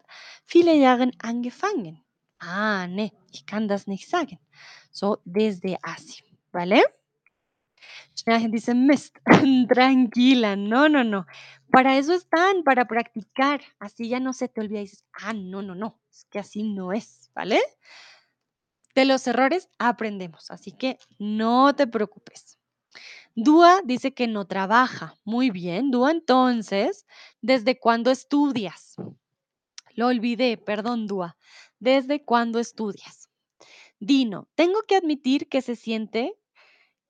viele Jahre angefangen? Ah, ne, ich kann das nicht sagen. So, desde hace, ¿vale? Gente dice, Mist, tranquila, no, no, no. Para eso están, para practicar. Así ya no se te olvida y dices, ah, no, no, no, es que así no es, ¿vale? De los errores aprendemos, así que no te preocupes. Dúa dice que no trabaja. Muy bien, Dúa, entonces, ¿desde cuándo estudias? Lo olvidé, perdón, Dúa. ¿Desde cuándo estudias? Dino, tengo que admitir que se siente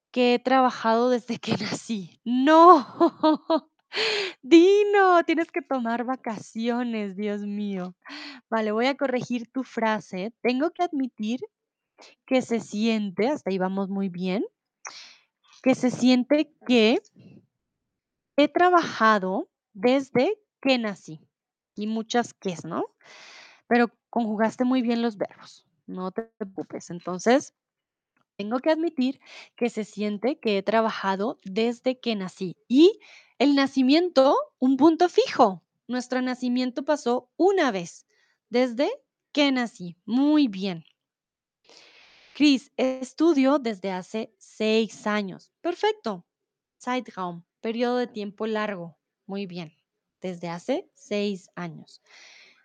que he trabajado desde que nací. No, Dino, tienes que tomar vacaciones, Dios mío. Vale, voy a corregir tu frase. Tengo que admitir que se siente, hasta ahí vamos muy bien, que se siente que he trabajado desde que nací. Y muchas ques, ¿no? Pero conjugaste muy bien los verbos, no te preocupes. Entonces, tengo que admitir que se siente que he trabajado desde que nací. Y el nacimiento, un punto fijo. Nuestro nacimiento pasó una vez, desde que nací. Muy bien. Cris, estudio desde hace seis años. Perfecto. Zeitraum, periodo de tiempo largo. Muy bien. Desde hace seis años.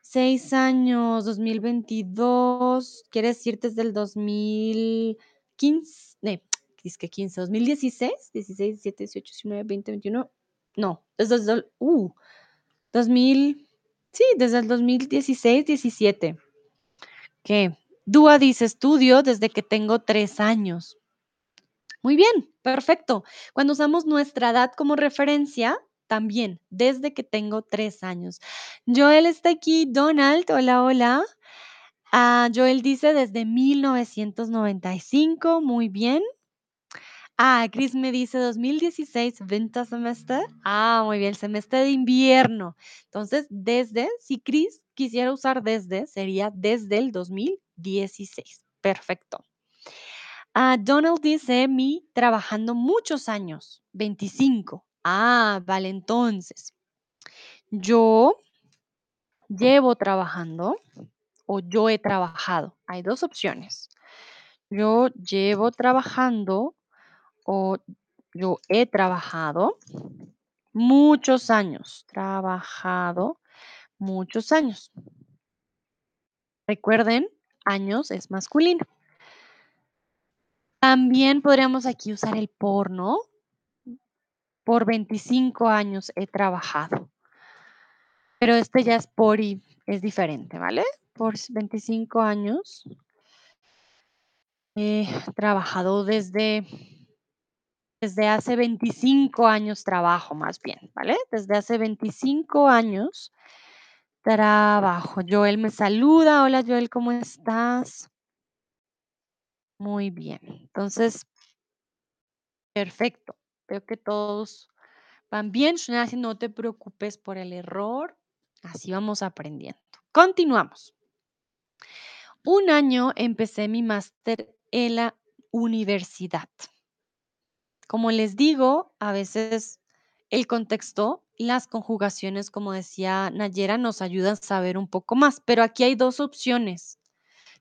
Seis años, 2022, quiere decir desde el 2015, eh, es que 15, 2016, 16, 17, 18, 19, 20, 21, no, desde el, uh, 2000, sí, desde el 2016, 17. ¿Qué? Dúa dice estudio desde que tengo tres años. Muy bien, perfecto. Cuando usamos nuestra edad como referencia, también, desde que tengo tres años. Joel está aquí. Donald, hola, hola. Ah, Joel dice desde 1995. Muy bien. Ah, Chris me dice 2016, Wintersemester. Ah, muy bien, semestre de invierno. Entonces, desde, si Chris quisiera usar desde, sería desde el 2016. Perfecto. Ah, Donald dice mi trabajando muchos años, 25. Ah, vale, entonces. Yo llevo trabajando o yo he trabajado. Hay dos opciones. Yo llevo trabajando o yo he trabajado muchos años. Trabajado muchos años. Recuerden, años es masculino. También podríamos aquí usar el por, ¿no? Por 25 años he trabajado. Pero este ya es por y es diferente, ¿vale? Por 25 años he trabajado desde, desde hace 25 años trabajo más bien, ¿vale? Desde hace 25 años trabajo. Joel me saluda. Hola Joel, ¿cómo estás? Muy bien. Entonces, perfecto. Veo que todos van bien. Shunasi, no te preocupes por el error. Así vamos aprendiendo. Continuamos. Un año empecé mi máster en la universidad. Como les digo, a veces el contexto, las conjugaciones, como decía Nayera, nos ayudan a saber un poco más, pero aquí hay dos opciones.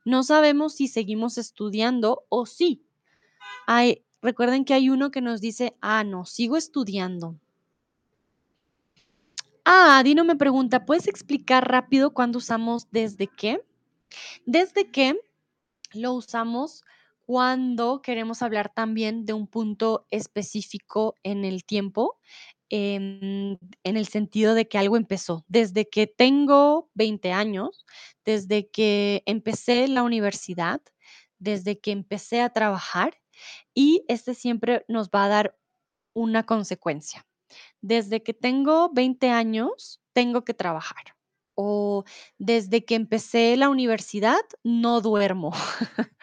No sabemos si seguimos estudiando o sí. Hay, recuerden que hay uno que nos dice, ah, no, sigo estudiando. Ah, Dino me pregunta, ¿puedes explicar rápido cuándo usamos desde qué? Desde qué lo usamos cuando queremos hablar también de un punto específico en el tiempo, em, en el sentido de que algo empezó. Desde que tengo 20 años, desde que empecé la universidad, desde que empecé a trabajar, y este siempre nos va a dar una consecuencia. Desde que tengo 20 años, tengo que trabajar. O desde que empecé la universidad, no duermo.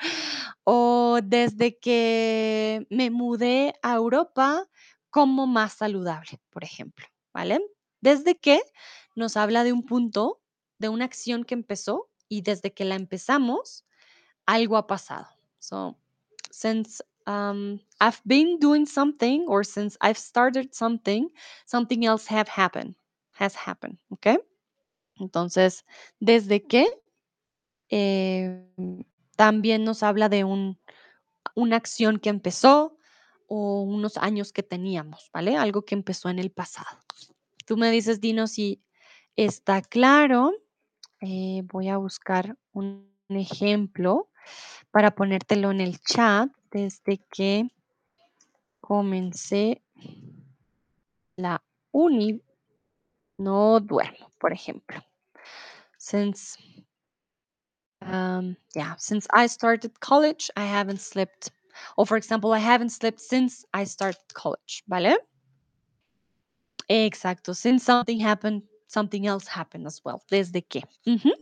o desde que me mudé a Europa, como más saludable, por ejemplo, ¿vale? Desde que nos habla de un punto, de una acción que empezó y desde que la empezamos, algo ha pasado. So, since um, I've been doing something or since I've started something, something else have happened, has happened, ¿ok? Entonces, desde que em, también nos habla de un, una acción que empezó o unos años que teníamos, ¿vale? Algo que empezó en el pasado. Tú me dices, Dino, si está claro. Eh, voy a buscar un ejemplo para ponértelo en el chat desde que comencé la uni. No duermo, por ejemplo. Since um, yeah, since I started college, I haven't slept. Or for example, I haven't slept since I started college, ¿vale? Exacto. Since something happened, something else happened as well. Desde. Ujú.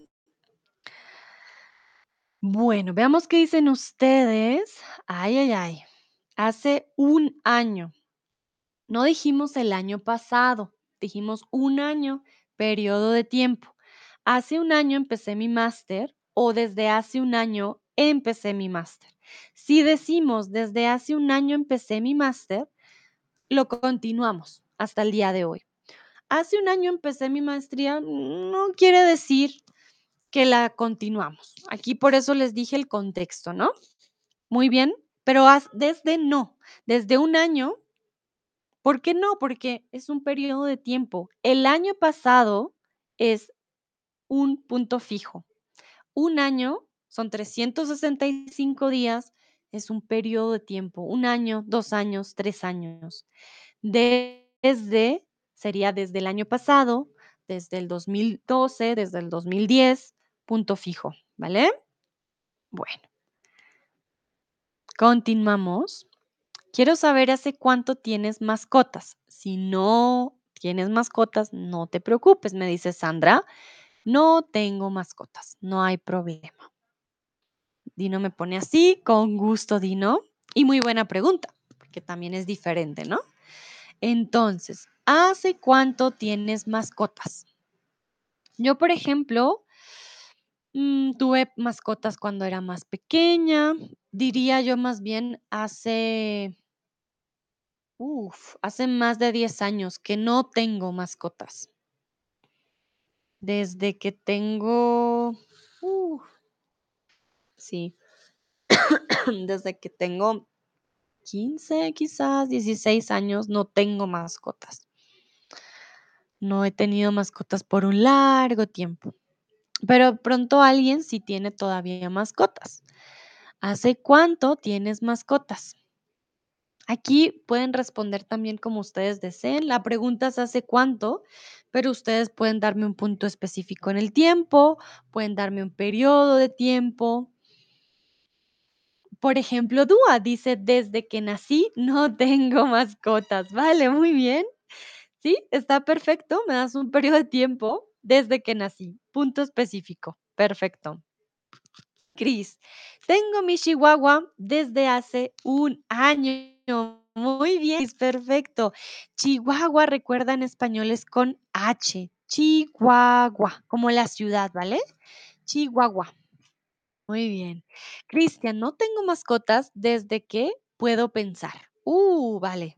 Bueno, veamos qué dicen ustedes. Ay, ay, ay. Hace un año. No dijimos el año pasado, dijimos un año, periodo de tiempo. Hace un año empecé mi máster o desde hace un año empecé mi máster. Si decimos desde hace un año empecé mi máster, lo continuamos hasta el día de hoy. Hace un año empecé mi maestría, no quiere decir que la continuamos. Aquí por eso les dije el contexto, ¿no? Muy bien, pero desde no, desde un año ¿Por qué no? Porque es un periodo de tiempo. El año pasado es un punto fijo. Un año son 365 días, es un periodo de tiempo. Un año, dos años, tres años. Desde, sería desde el año pasado, desde el 2012, desde el 2010, punto fijo, ¿vale? Bueno, continuamos. Quiero saber hace cuánto tienes mascotas. Si no tienes mascotas, no te preocupes, me dice Sandra. No tengo mascotas, no hay problema. Dino me pone así, con gusto, Dino. Y muy buena pregunta, porque también es diferente, ¿no? Entonces, ¿hace cuánto tienes mascotas? Yo, por ejemplo, mm, tuve mascotas cuando era más pequeña. Diría yo más bien hace hace más de 10 años que no tengo mascotas. Desde que tengo, uf, sí, desde que tengo 15, quizás 16 años, no tengo mascotas. No he tenido mascotas por un largo tiempo, pero pronto alguien sí tiene todavía mascotas. ¿Hace cuánto tienes mascotas? Aquí pueden responder también como ustedes deseen. La pregunta es hace cuánto, pero ustedes pueden darme un punto específico en el tiempo, pueden darme un periodo de tiempo. Por ejemplo, Dúa dice, desde que nací no tengo mascotas. Vale, muy bien. Sí, está perfecto. Me das un periodo de tiempo desde que nací. Punto específico. Perfecto. Cris, tengo mi chihuahua desde hace un año. Muy bien, perfecto. Chihuahua, recuerda en español es con H. Chihuahua, como la ciudad, ¿vale? Chihuahua. Muy bien. Cristian, no tengo mascotas desde que puedo pensar. Uh, vale.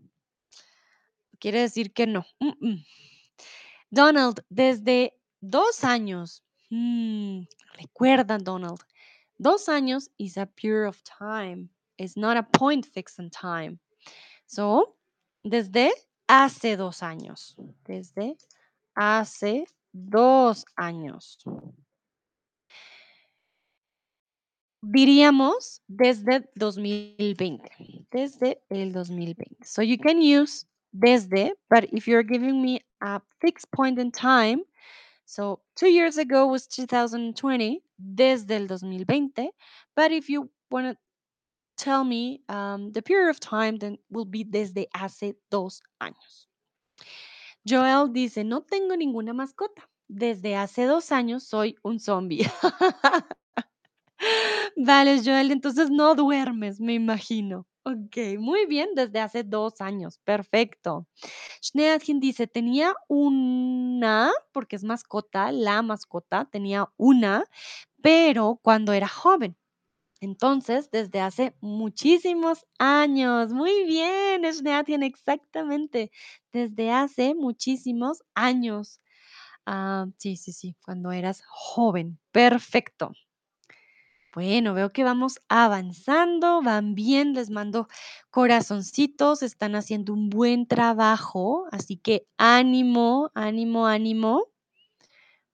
Quiere decir que no. Donald, desde dos años. Mm, recuerda, Donald. Dos años is a period of time. It's not a point fixed in time. So, desde hace dos años. Desde hace dos años. Diríamos desde 2020. Desde el 2020. So you can use desde, but if you're giving me a fixed point in time, so two years ago was 2020, desde el 2020. But if you want to tell me um, the period of time, then will be desde hace dos años. Joel dice, no tengo ninguna mascota. Desde hace dos años soy un zombie. Vale, Joel, entonces no duermes, me imagino. Ok, muy bien, desde hace dos años. Perfecto. Schneadkin dice, tenía una, porque es mascota, la mascota, tenía una, pero cuando era joven. Entonces, desde hace muchísimos años. Muy bien, Schneadchen, exactamente. Desde hace muchísimos años. Ah, sí, sí, sí, cuando eras joven. Perfecto. Bueno, veo que vamos avanzando, van bien, les mando corazoncitos, están haciendo un buen trabajo, así que ánimo, ánimo, ánimo.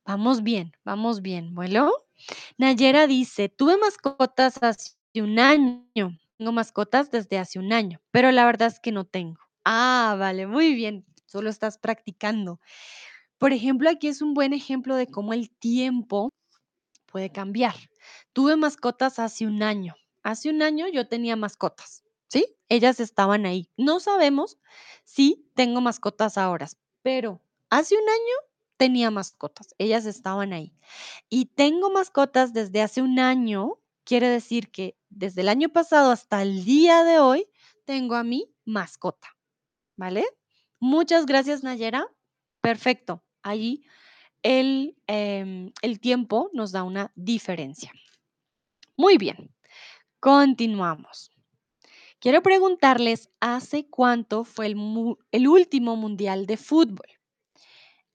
Vamos bien, vamos bien. Bueno, Nayera dice, tuve mascotas hace un año. Tengo mascotas desde hace un año, pero la verdad es que no tengo. Ah, vale, muy bien. Solo estás practicando. Por ejemplo, aquí es un buen ejemplo de cómo el tiempo puede cambiar. Tuve mascotas hace un año. Hace un año yo tenía mascotas, ¿sí? Ellas estaban ahí. No sabemos si tengo mascotas ahora, pero hace un año tenía mascotas, ellas estaban ahí. Y tengo mascotas desde hace un año, quiere decir que desde el año pasado hasta el día de hoy tengo a mi mascota, ¿vale? Muchas gracias, Nayera. Perfecto. Ahí el, em, el tiempo nos da una diferencia. Muy bien, continuamos. Quiero preguntarles, ¿hace cuánto fue el, el último mundial de fútbol?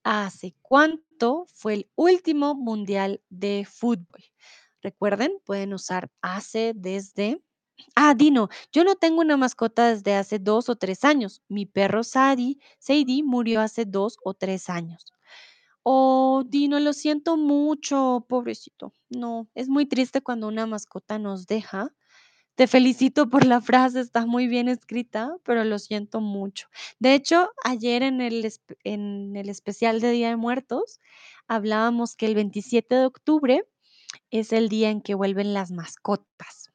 ¿Hace cuánto fue el último mundial de fútbol? Recuerden, pueden usar hace desde... Ah, Dino, yo no tengo una mascota desde hace dos o tres años. Mi perro Sadie, Sadie murió hace dos o tres años. Oh, Dino, lo siento mucho, pobrecito. No, es muy triste cuando una mascota nos deja. Te felicito por la frase, está muy bien escrita, pero lo siento mucho. De hecho, ayer en el, en el especial de Día de Muertos hablábamos que el 27 de octubre es el día en que vuelven las mascotas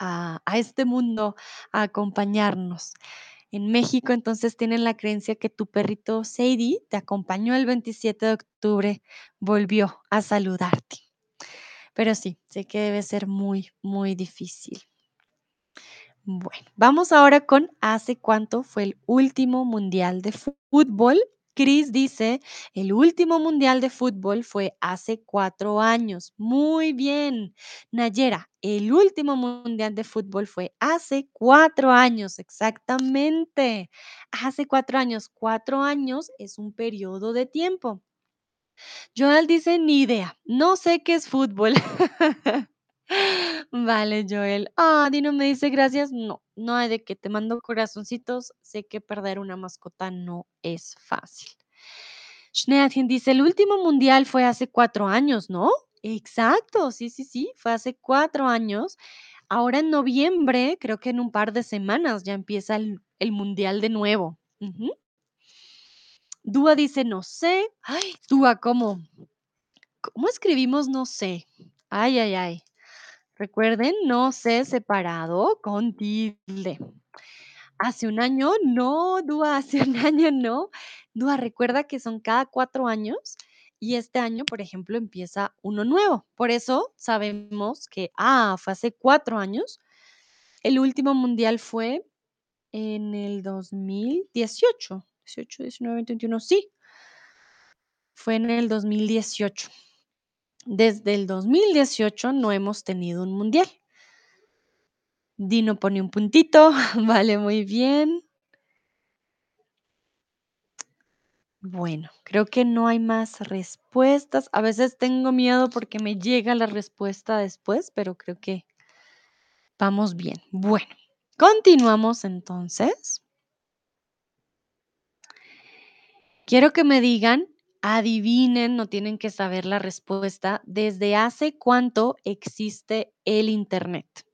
a, a este mundo a acompañarnos. En México, entonces tienen la creencia que tu perrito Sadie te acompañó el 27 de octubre, volvió a saludarte. Pero sí, sé que debe ser muy, muy difícil. Bueno, vamos ahora con ¿hace cuánto fue el último mundial de fútbol? Chris dice, el último mundial de fútbol fue hace cuatro años. Muy bien. Nayera, el último mundial de fútbol fue hace cuatro años, exactamente. Hace cuatro años. Cuatro años es un periodo de tiempo. Joel dice, ni idea, no sé qué es fútbol. Vale, Joel. Ah, Dino me dice gracias. No, no hay de que te mando corazoncitos. Sé que perder una mascota no es fácil. Schneadchen dice, el último mundial fue hace cuatro años, ¿no? Exacto, sí, sí, sí, fue hace cuatro años. Ahora en noviembre, creo que en un par de semanas ya empieza el, el mundial de nuevo. Dúa dice, no sé. Ay, Dúa, ¿cómo? ¿Cómo escribimos no sé? Ay, ay, ay. Recuerden, no sé separado con tilde. Hace un año, no, Dúa, hace un año no. Dúa, recuerda que son cada cuatro años y este año, por ejemplo, empieza uno nuevo. Por eso sabemos que, ah, fue hace cuatro años. El último mundial fue en el 2018. 18, 19, 20, 21, sí, fue en el 2018. Desde el 2018 no hemos tenido un mundial. Dino pone un puntito, vale, muy bien. Bueno, creo que no hay más respuestas. A veces tengo miedo porque me llega la respuesta después, pero creo que vamos bien. Bueno, continuamos entonces. Quiero que me digan, adivinen, no tienen que saber la respuesta, ¿desde hace cuánto existe el Internet?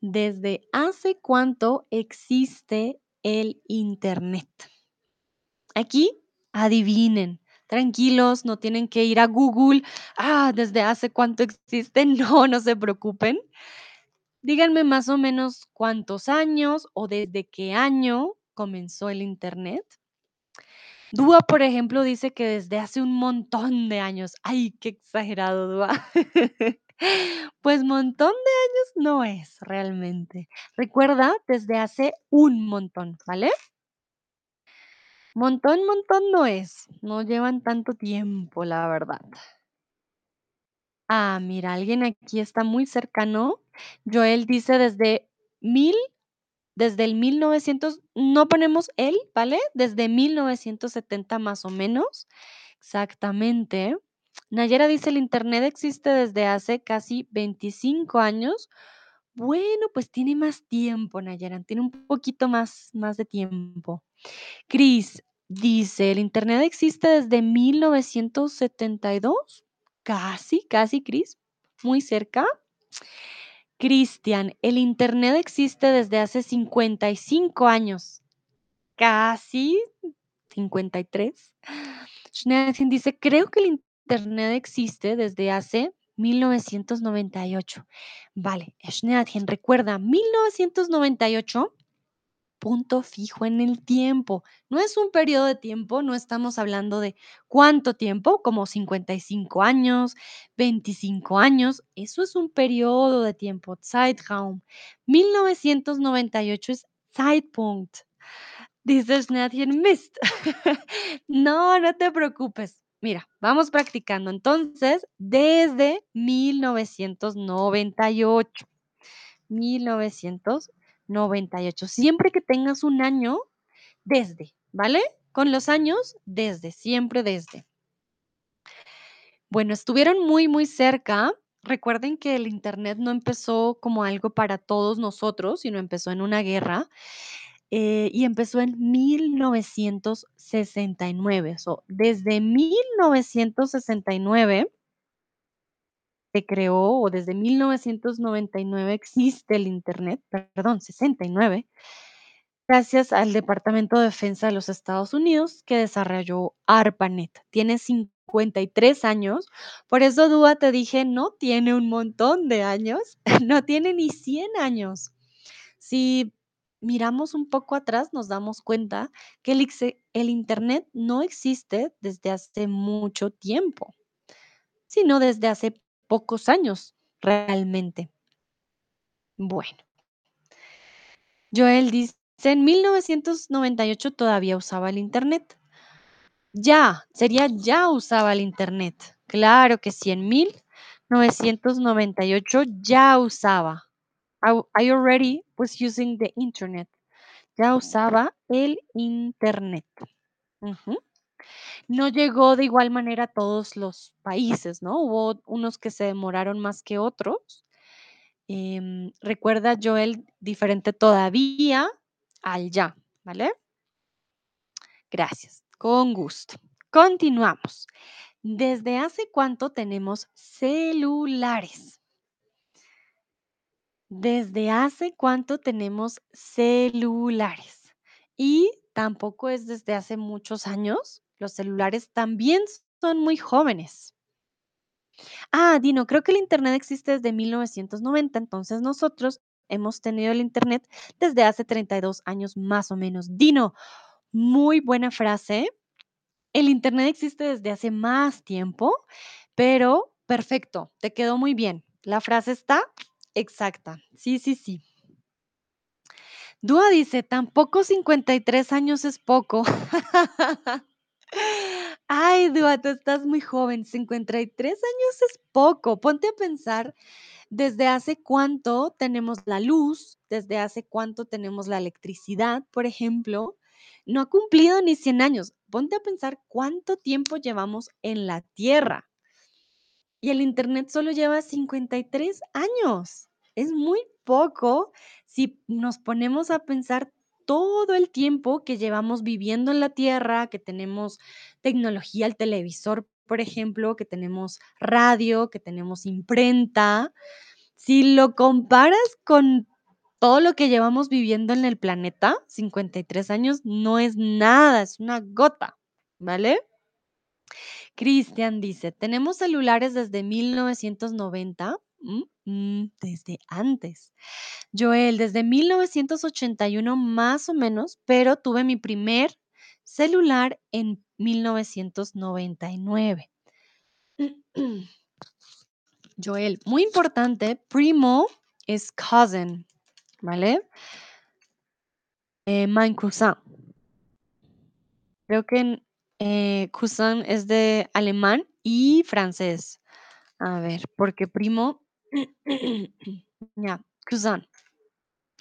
¿Desde hace cuánto existe el Internet? Aquí, adivinen. Tranquilos, no tienen que ir a Google. Ah, ¿desde hace cuánto existe? No, no se preocupen. Díganme más o menos cuántos años o desde qué año comenzó el Internet. Dúa, por ejemplo, dice que desde hace un montón de años. Ay, qué exagerado, Dúa. Pues montón de años no es realmente. Recuerda, desde hace un montón, ¿vale? Montón, montón no es. No llevan tanto tiempo, la verdad. Ah, mira, alguien aquí está muy cercano. Joel dice desde mil, desde el 1900, no ponemos él, ¿vale? Desde 1970 más o menos. Exactamente. Nayera dice, el Internet existe desde hace casi 25 años. Bueno, pues tiene más tiempo, Nayera, tiene un poquito más, más de tiempo. Cris dice, el Internet existe desde 1972. Casi, casi, Cris, muy cerca. Cristian, el Internet existe desde hace 55 años. Casi 53. Schneidchen dice, creo que el Internet existe desde hace 1998. Vale, Schneidchen, recuerda, 1998 punto fijo en el tiempo. No es un periodo de tiempo, no estamos hablando de cuánto tiempo, como 55 años, 25 años. Eso es un periodo de tiempo, Zeitraum. 1998 es Zeitpunkt. Dices Nadine Mist. no, no te preocupes. Mira, vamos practicando. Entonces, desde 1998. 1998. Siempre que tengas un año, desde, ¿vale? Con los años, desde, siempre desde. Bueno, estuvieron muy, muy cerca. Recuerden que el Internet no empezó como algo para todos nosotros, sino empezó en una guerra eh, y empezó en 1969. So, desde 1969 se creó, o desde 1999 existe el Internet, perdón, 69, gracias al Departamento de Defensa de los Estados Unidos que desarrolló ARPANET. Tiene 53 años, por eso Dúa te dije, no tiene un montón de años, no tiene ni 100 años. Si miramos un poco atrás, nos damos cuenta que el, el Internet no existe desde hace mucho tiempo, sino desde hace pocos años realmente. Bueno. Joel dice, en 1998 todavía usaba el Internet. Ya, sería ya usaba el Internet. Claro que sí, en 1998 ya usaba. I, already was using the Internet. Ya usaba el Internet. No llegó de igual manera a todos los países, ¿no? Hubo unos que se demoraron más que otros. Em, recuerda, Joel, diferente todavía al ya, ¿vale? Gracias, con gusto. Continuamos. ¿Desde hace cuánto tenemos celulares? ¿Desde hace cuánto tenemos celulares? Y tampoco es desde hace muchos años. Los celulares también son muy jóvenes. Ah, Dino, creo que el Internet existe desde 1990, entonces nosotros hemos tenido el Internet desde hace 32 años más o menos. Dino, muy buena frase. El Internet existe desde hace más tiempo, pero perfecto, te quedó muy bien. La frase está exacta. Sí, sí, sí. Dúa dice, tampoco 53 años es poco. Ay, Dua, tú estás muy joven, 53 años es poco. Ponte a pensar desde hace cuánto tenemos la luz, desde hace cuánto tenemos la electricidad, por ejemplo. No ha cumplido ni 100 años. Ponte a pensar cuánto tiempo llevamos en la Tierra. Y el Internet solo lleva 53 años. Es muy poco si nos ponemos a pensar todo el tiempo que llevamos viviendo en la Tierra, que tenemos tecnología, el televisor, por ejemplo, que tenemos radio, que tenemos imprenta, si lo comparas con todo lo que llevamos viviendo en el planeta, 53 años, no es nada, es una gota, ¿vale? Cristian dice, tenemos celulares desde 1990, mm, desde antes. Joel, desde 1981 más o menos, pero tuve mi primer celular en 1999. Joel, muy importante, primo es cousin, ¿vale? Eh, mein cousin. Creo que eh, cousin es de alemán y francés. A ver, porque primo, ya, cousin.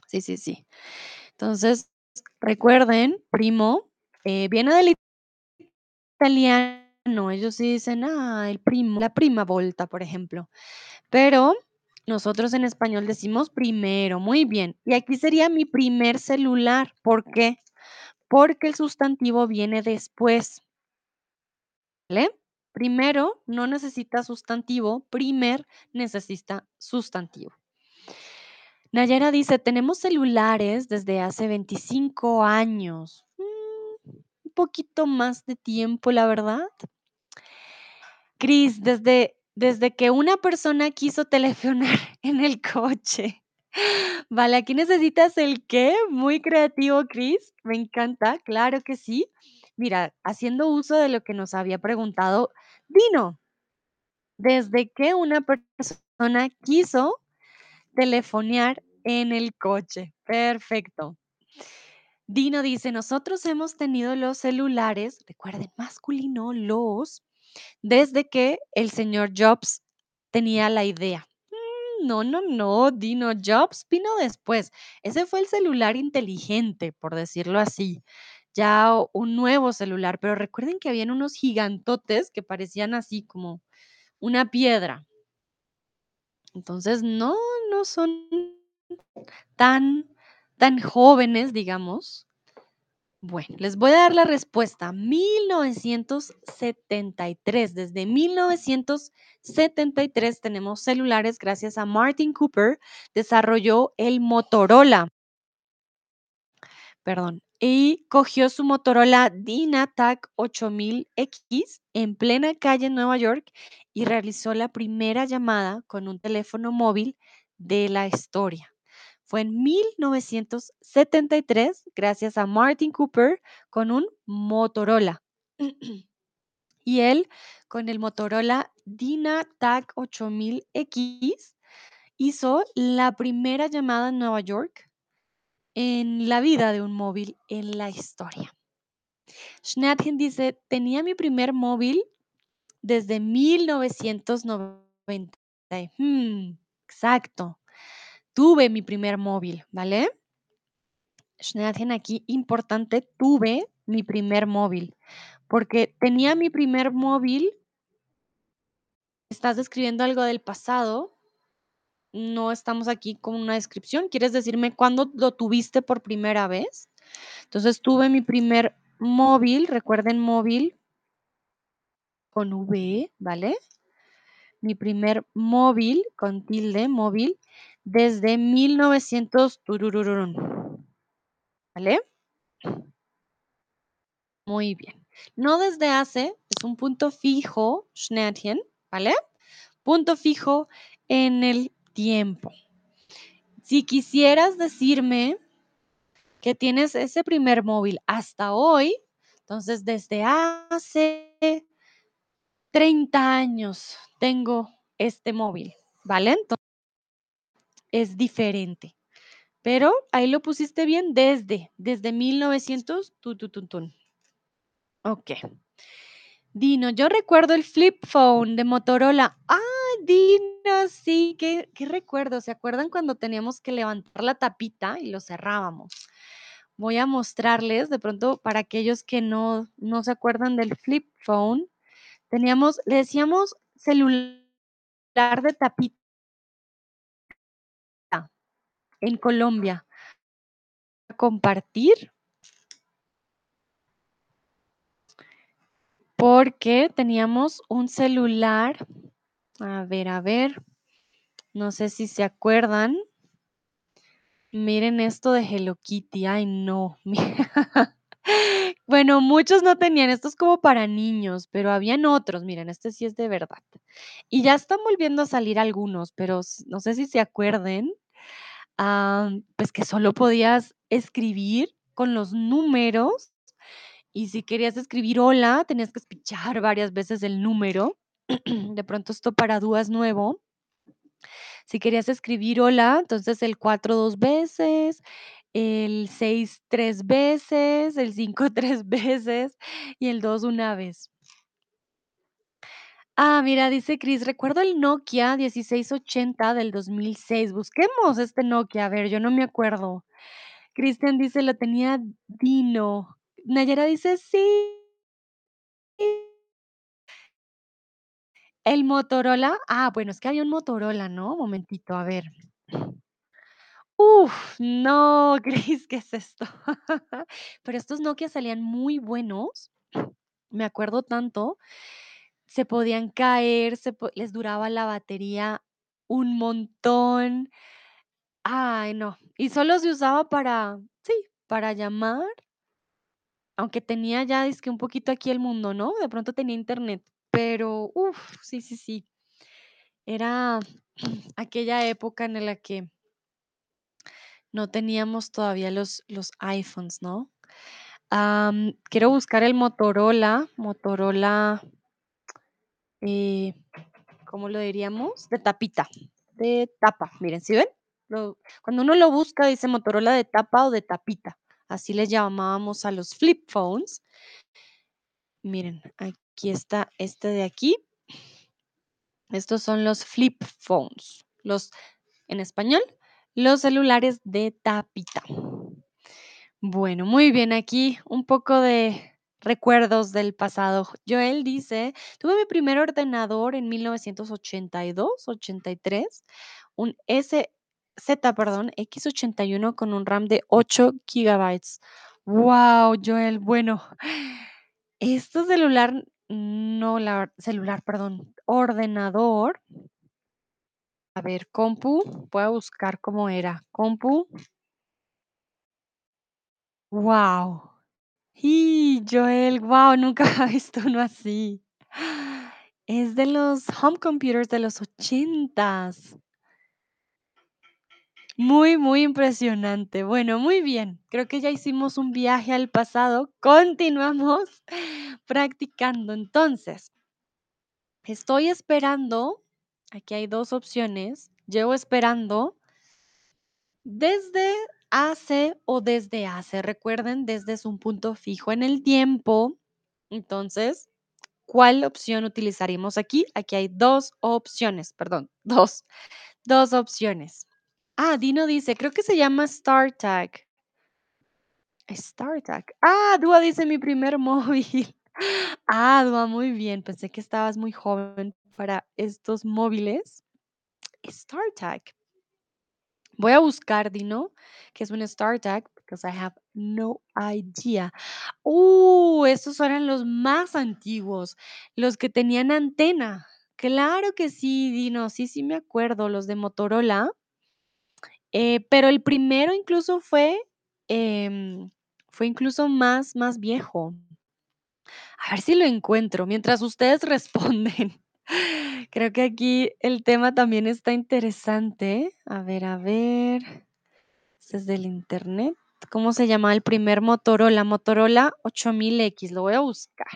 Sí, sí, sí. Entonces, recuerden, primo, eh, viene del italiano. Ellos sí dicen, ah, el primo, la prima volta, por ejemplo. Pero nosotros en español decimos primero, muy bien. Y aquí sería mi primer celular. ¿Por qué? Porque el sustantivo viene después. ¿Vale? Primero no necesita sustantivo, primer necesita sustantivo. Nayera dice, tenemos celulares desde hace 25 años. Mm, un poquito más de tiempo, la verdad. Cris, desde, desde que una persona quiso telefonar en el coche. Vale, aquí necesitas el qué, muy creativo, Chris, me encanta, claro que sí. Mira, haciendo uso de lo que nos había preguntado Dino, ¿desde que una persona quiso telefonear en el coche? Perfecto. Dino dice, nosotros hemos tenido los celulares, recuerden, masculino, los, desde que el señor Jobs tenía la idea. Mm, No, no, no, Dino Jobs vino después. Ese fue el celular inteligente, por decirlo así. Ya un nuevo celular, pero recuerden que habían unos gigantotes que parecían así como una piedra. Entonces, no, no son tan, tan jóvenes, digamos. Bueno, les voy a dar la respuesta. 1973. Desde 1973 tenemos celulares gracias a Martin Cooper. Desarrolló el Motorola, perdón, y cogió su Motorola DynaTAC 8000X en plena calle en Nueva York y realizó la primera llamada con un teléfono móvil de la historia. Fue en 1973, gracias a Martin Cooper, con un Motorola. Y él, con el Motorola DynaTAC 8000X, hizo la primera llamada en Nueva York en la vida de un móvil en la historia. Schnatchen dice, tenía mi primer móvil desde 1990. Hmm, exacto. Tuve mi primer móvil, ¿vale? Schnatchen aquí, importante, tuve mi primer móvil, porque tenía mi primer móvil, estás describiendo algo del pasado, no estamos aquí con una descripción, ¿quieres decirme cuándo lo tuviste por primera vez? Entonces tuve mi primer móvil, recuerden móvil con V, ¿vale? Mi primer móvil con tilde, móvil, desde 1900, turururún, ¿vale? Muy bien. No desde hace, es un punto fijo, ¿vale? Punto fijo en el tiempo. Si quisieras decirme que tienes ese primer móvil hasta hoy, entonces desde hace 30 años tengo este móvil, ¿vale? Entonces es diferente. Pero ahí lo pusiste bien desde, desde 1900, tu, tu, tu, tun. Ok. Dino, yo recuerdo el flip phone de Motorola. Ah, Dino, sí, qué, qué recuerdo. ¿Se acuerdan cuando teníamos que levantar la tapita y lo cerrábamos? Voy a mostrarles de pronto para aquellos que no, no se acuerdan del flip phone. Teníamos, le decíamos celular de tapita en Colombia. Compartir porque teníamos un celular. A ver, a ver. No sé si se acuerdan. Miren esto de Hello Kitty. Ay, no. Bueno, muchos no tenían. Esto es como para niños, pero habían otros. Miren, este sí es de verdad. Y ya están volviendo a salir algunos, pero no sé si se acuerden. pues que solo podías escribir con los números y si querías escribir hola, tenías que espichar varias veces el número. De pronto esto para dudas nuevo. Si querías escribir hola, entonces el 4 dos veces, el 6 tres veces, el 5 tres veces y el 2 una vez. Ah, mira, dice Chris, recuerdo el Nokia 1680 del 2006. Busquemos este Nokia, a ver, yo no me acuerdo. Cristian dice, lo tenía Dino. Nayara dice, sí, el Motorola. Ah, bueno, es que había un Motorola, ¿no? Momentito, a ver. Uf, no, Cris, ¿qué es esto? Pero estos Nokia salían muy buenos, me acuerdo tanto, se podían caer, se les duraba la batería un montón. Ay, no, y solo se usaba para, sí, para llamar, aunque tenía ya dizque un poquito aquí el mundo, ¿no? De pronto tenía internet, pero uf, sí, sí, sí, era aquella época en la que no teníamos todavía los, los iPhones, ¿no? Quiero buscar el Motorola, Motorola, eh, ¿cómo lo diríamos? De tapita, de tapa. Miren, ¿sí ven? Cuando uno lo busca dice Motorola de tapa o de tapita. Así les llamábamos a los flip phones. Miren, aquí está este de aquí. Estos son los flip phones. Los, en español, los celulares de tapita. Bueno, muy bien, aquí un poco de recuerdos del pasado. Joel dice, tuve mi primer ordenador en 1982, 83, un S Z, perdón, X81 con un RAM de 8 gigabytes. Wow, Joel, bueno, este celular, no, la celular, perdón, ordenador. A ver, compu, voy a buscar cómo era. Compu, wow. Y Joel, wow, nunca había visto uno así. Es de los home computers de los ochentas. Muy, muy impresionante. Bueno, muy bien. Creo que ya hicimos un viaje al pasado. Continuamos practicando. Entonces, estoy esperando. Aquí hay dos opciones. Llevo esperando desde hace o desde hace. Recuerden, desde es un punto fijo en el tiempo. Entonces, ¿Cuál opción utilizaremos aquí? Aquí hay dos opciones, perdón, dos, dos opciones. Ah, Dino dice, creo que se llama StarTag. StarTag. Ah, Dua dice mi primer móvil. Ah, Dua, muy bien. Pensé que estabas muy joven para estos móviles. StarTag. Voy a buscar, Dino, que es un StarTag, because I have no idea. Uh, estos eran los más antiguos, los que tenían antena. Claro que sí, Dino, sí, sí me acuerdo, los de Motorola. Eh, pero el primero incluso fue, em, fue incluso más, más viejo. A ver si lo encuentro mientras ustedes responden. Creo que aquí el tema también está interesante. A ver, a ver. Este es del internet. ¿Cómo se llama el primer Motorola? Motorola 8000X. Lo voy a buscar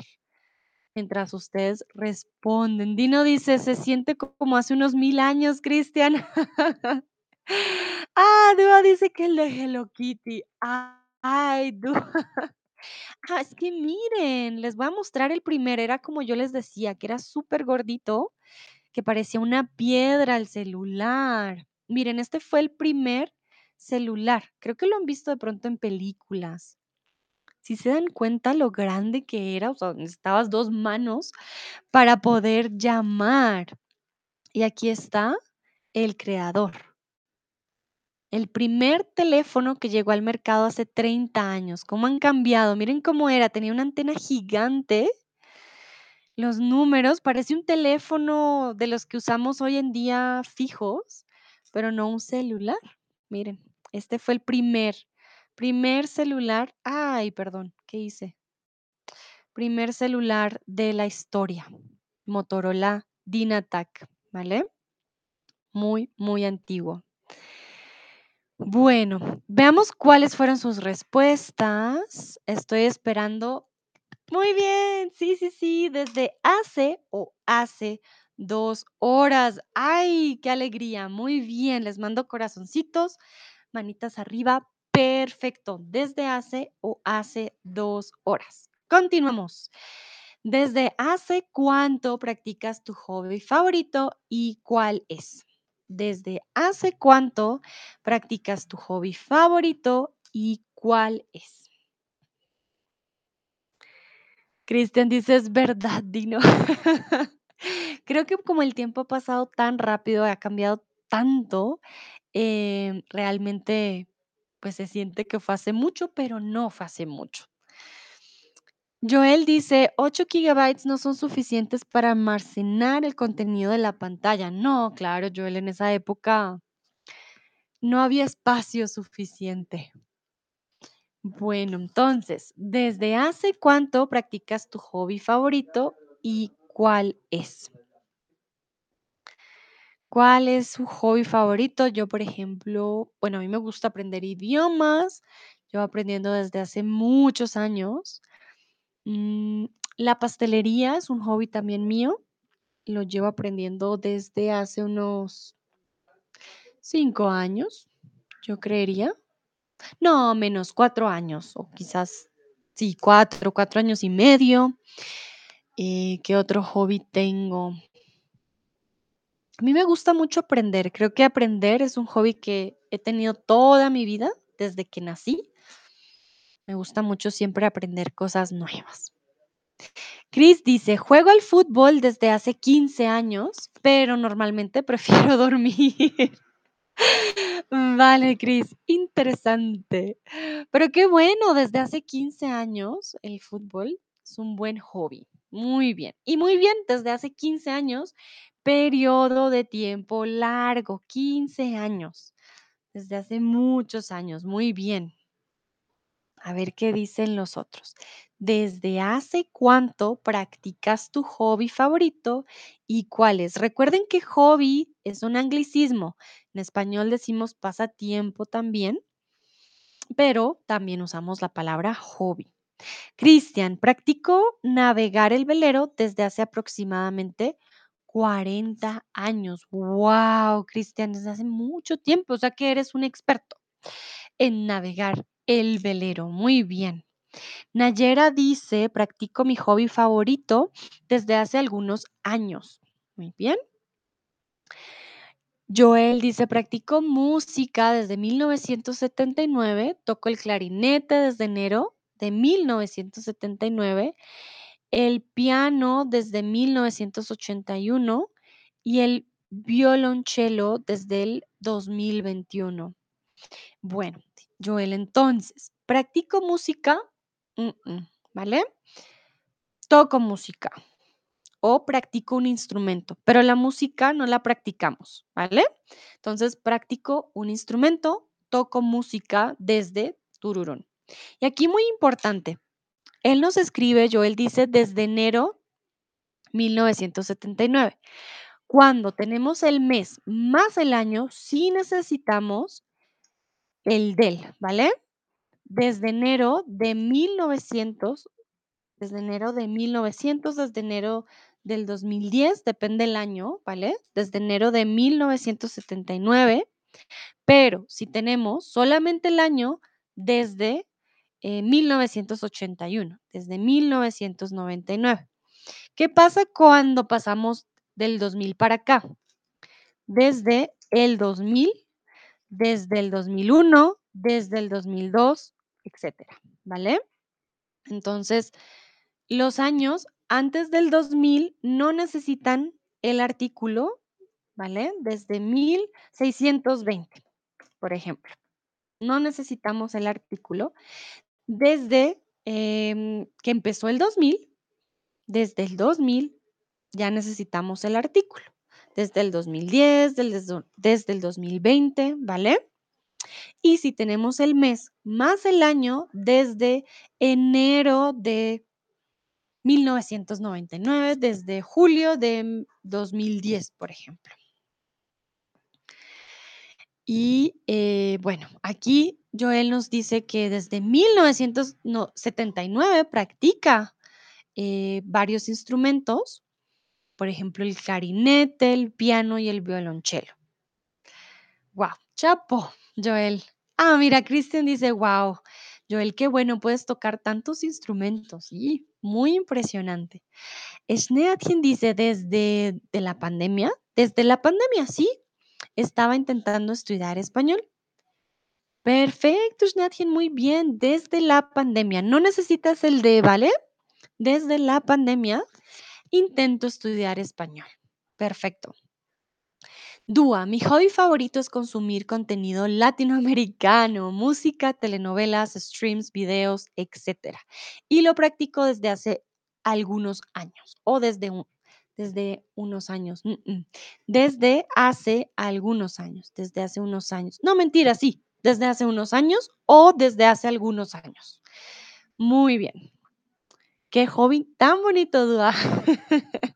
mientras ustedes responden. Dino dice, se siente co- como hace unos mil años, Cristian. Ah, Dua dice que el de Hello Kitty. Ay, Dua. Ah, es que miren, les voy a mostrar el primer. Era como yo les decía, que era súper gordito, que parecía una piedra el celular. Miren, este fue el primer celular. Creo que lo han visto de pronto en películas. Si se dan cuenta lo grande que era, o sea, necesitabas dos manos para poder llamar. Y aquí está el creador. El primer teléfono que llegó al mercado hace 30 años. ¿Cómo han cambiado? Miren cómo era. Tenía una antena gigante. Los números, parece un teléfono de los que usamos hoy en día fijos, pero no un celular. Miren, este fue el primer, primer celular. Ay, perdón, ¿qué hice? Primer celular de la historia. Motorola Dynatac, ¿vale? Muy, muy antiguo. Bueno, veamos cuáles fueron sus respuestas. Estoy esperando. Muy bien, sí, sí, sí, desde hace o hace dos horas. ¡Ay, qué alegría! Muy bien, les mando corazoncitos, manitas arriba. Perfecto, desde hace o hace dos horas. Continuamos. ¿Desde hace cuánto practicas tu hobby favorito y cuál es? ¿Desde hace cuánto practicas tu hobby favorito y cuál es? Cristian dice, es verdad, Dino. Creo que como el tiempo ha pasado tan rápido, ha cambiado tanto, em, realmente pues se siente que fue hace mucho, pero no fue hace mucho. Joel dice, 8 gigabytes no son suficientes para almacenar el contenido de la pantalla. No, claro, Joel, en esa época no había espacio suficiente. Bueno, entonces, ¿desde hace cuánto practicas tu hobby favorito y cuál es? ¿Cuál es su hobby favorito? Yo, por ejemplo, bueno, a mí me gusta aprender idiomas. Llevo aprendiendo desde hace muchos años. Mm, la pastelería es un hobby también mío. Lo llevo aprendiendo desde hace unos 5 años, yo creería. No, menos 4 años, o quizás, sí, 4, 4 años y medio. Eh, ¿qué otro hobby tengo? A mí me gusta mucho aprender. Creo que aprender es un hobby que he tenido toda mi vida, desde que nací. Me gusta mucho siempre aprender cosas nuevas. Chris dice, juego al fútbol desde hace 15 años, pero normalmente prefiero dormir. Vale, Chris, interesante. Pero qué bueno, desde hace 15 años el fútbol es un buen hobby. Muy bien. Y muy bien, desde hace 15 años, periodo de tiempo largo, 15 años. Desde hace muchos años, muy bien. A ver qué dicen los otros. ¿Desde hace cuánto practicas tu hobby favorito y cuáles? Recuerden que hobby es un anglicismo. En español decimos pasatiempo también, pero también usamos la palabra hobby. Cristian, practico navegar el velero desde hace aproximadamente 40 años. ¡Wow! Cristian, desde hace mucho tiempo, o sea que eres un experto en navegar el velero. Muy bien. Nayera dice, practico mi hobby favorito desde hace algunos años. Muy bien. Joel dice, practico música desde 1979, toco el clarinete desde enero de 1979, el piano desde 1981 y el violonchelo desde el 2021. Bueno, Joel, entonces, practico música, ¿vale? Toco música o practico un instrumento, pero la música no la practicamos, ¿vale? Entonces, practico un instrumento, toco música desde Tururún. Y aquí muy importante, él nos escribe, Joel dice, desde enero 1979. Cuando tenemos el mes más el año, sí necesitamos el del, ¿vale? Desde enero de 1900, desde enero de 1900, desde enero del 2010, depende el año, ¿vale? Desde enero de 1979, pero si tenemos solamente el año desde eh, 1981, desde 1999. ¿Qué pasa cuando pasamos del 2000 para acá? Desde el 2000, desde el 2001, desde el 2002, etcétera, ¿vale? Entonces, los años antes del 2000 no necesitan el artículo, ¿vale? Desde 1620, por ejemplo. No necesitamos el artículo. Desde em, que empezó el 2000, desde el 2000 ya necesitamos el artículo. Desde el 2010, desde, el 2020, ¿vale? Y si tenemos el mes más el año, desde enero de 1999, desde julio de 2010, por ejemplo. Y eh, bueno, aquí Joel nos dice que desde 1979 practica eh, varios instrumentos, por ejemplo, el clarinete, el piano y el violonchelo. ¡Wow! Chapo, Joel. Ah, mira, Cristian dice, wow, Joel, qué bueno, puedes tocar tantos instrumentos. Sí, muy impresionante. Schneatchen dice, desde de la pandemia, desde la pandemia, sí, estaba intentando estudiar español. Perfecto, Schneatchen, muy bien, desde la pandemia. No necesitas el de, ¿vale? Desde la pandemia intento estudiar español. Perfecto. Dúa, mi hobby favorito es consumir contenido latinoamericano, música, telenovelas, streams, videos, etc. Y lo practico desde hace algunos años o desde, desde unos años. Desde hace algunos años, desde hace unos años. No, mentira, sí, desde hace unos años o desde hace algunos años. Muy bien. Qué hobby tan bonito, Dúa.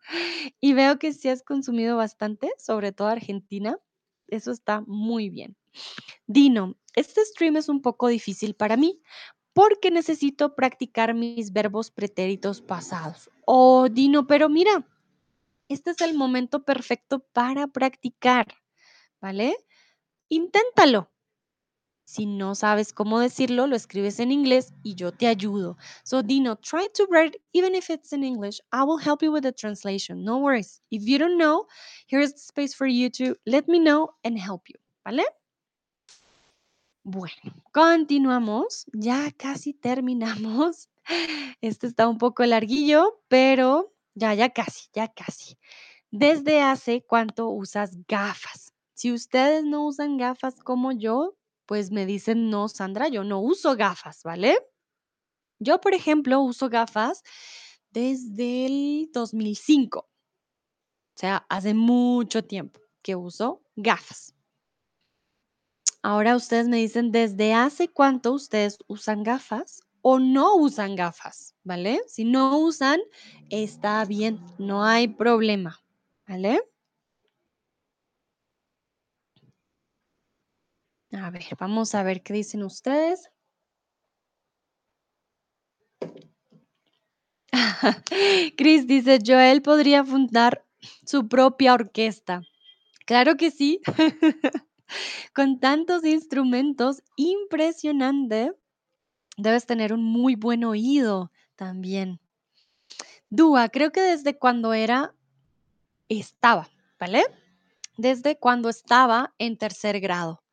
Y veo que sí has consumido bastante, sobre todo Argentina. Eso está muy bien. Dino, este stream es un poco difícil para mí porque necesito practicar mis verbos pretéritos pasados. Oh, Dino, pero mira, este es el momento perfecto para practicar, ¿vale? Inténtalo. Si no sabes cómo decirlo, lo escribes en inglés y yo te ayudo. So, Dino, try to write, even if it's in English, I will help you with the translation. No worries. If you don't know, here's the space for you to let me know and help you. ¿Vale? Bueno, continuamos. Ya casi terminamos. Este está un poco larguillo, pero ya, ya casi, ya casi. ¿Desde hace cuánto usas gafas? Si ustedes no usan gafas como yo, pues me dicen, no, Sandra, yo no uso gafas, ¿vale? Yo, por ejemplo, uso gafas desde el 2005. O sea, hace mucho tiempo que uso gafas. Ahora ustedes me dicen, ¿desde hace cuánto ustedes usan gafas o no usan gafas? ¿Vale? Si no usan, está bien, no hay problema. ¿Vale? A ver, vamos a ver qué dicen ustedes. Chris dice, Joel podría fundar su propia orquesta. Claro que sí. Con tantos instrumentos, impresionante. Debes tener un muy buen oído también. Dúa, creo que desde cuando era, estaba, ¿vale? Desde cuando estaba en tercer grado,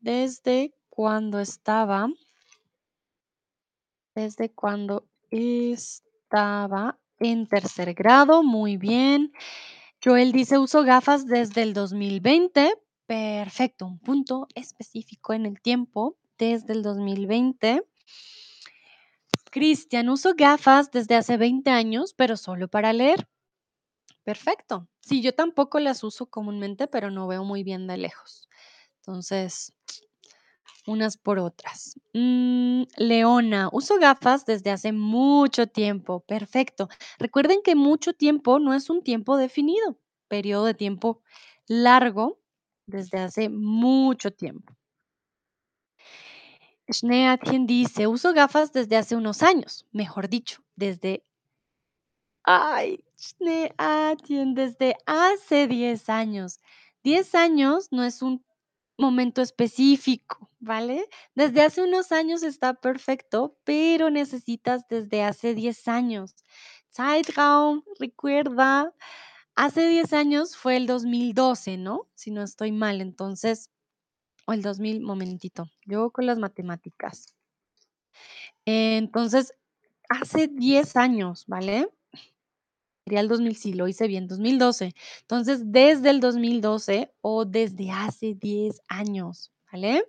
Desde cuando estaba, desde cuando estaba en tercer grado, muy bien. Joel dice, uso gafas desde el 2020. Perfecto, un punto específico en el tiempo, desde el 2020. Cristian, uso gafas desde hace 20 años, pero solo para leer. Perfecto. Sí, yo tampoco las uso comúnmente, pero no veo muy bien de lejos. Entonces, unas por otras. Mm, Leona, uso gafas desde hace mucho tiempo. Perfecto. Recuerden que mucho tiempo no es un tiempo definido, periodo de tiempo largo desde hace mucho tiempo. Schneatien dice, uso gafas desde hace unos años, mejor dicho, desde... Ay, Schneatien, desde hace 10 años. 10 años no es un momento específico, ¿vale? Desde hace unos años está perfecto, pero necesitas desde hace 10 años. Zeitraum, recuerda, hace 10 años fue el 2012, ¿no? Si no estoy mal, entonces, o el 2000, momentito, yo con las matemáticas. Entonces, hace 10 años, ¿vale? Sería el 2000, sí, lo hice bien, 2012. Entonces, desde el 2012 o desde hace 10 años, ¿vale?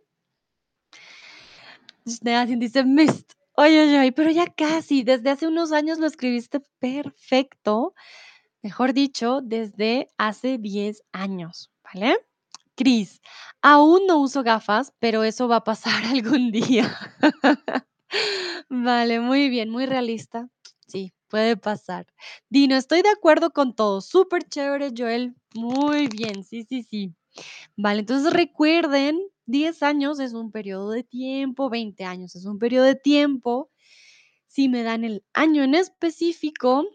Dice mist. Oye, oye, pero ya casi, desde hace unos años lo escribiste perfecto. Mejor dicho, desde hace 10 años, ¿vale? Cris, aún no uso gafas, pero eso va a pasar algún día. Vale, muy bien, muy realista. Sí, puede pasar. Dino, estoy de acuerdo con todo. Súper chévere, Joel. Muy bien, sí, sí, sí. Vale, entonces recuerden, 10 años es un periodo de tiempo, 20 años es un periodo de tiempo. Si me dan el año en específico,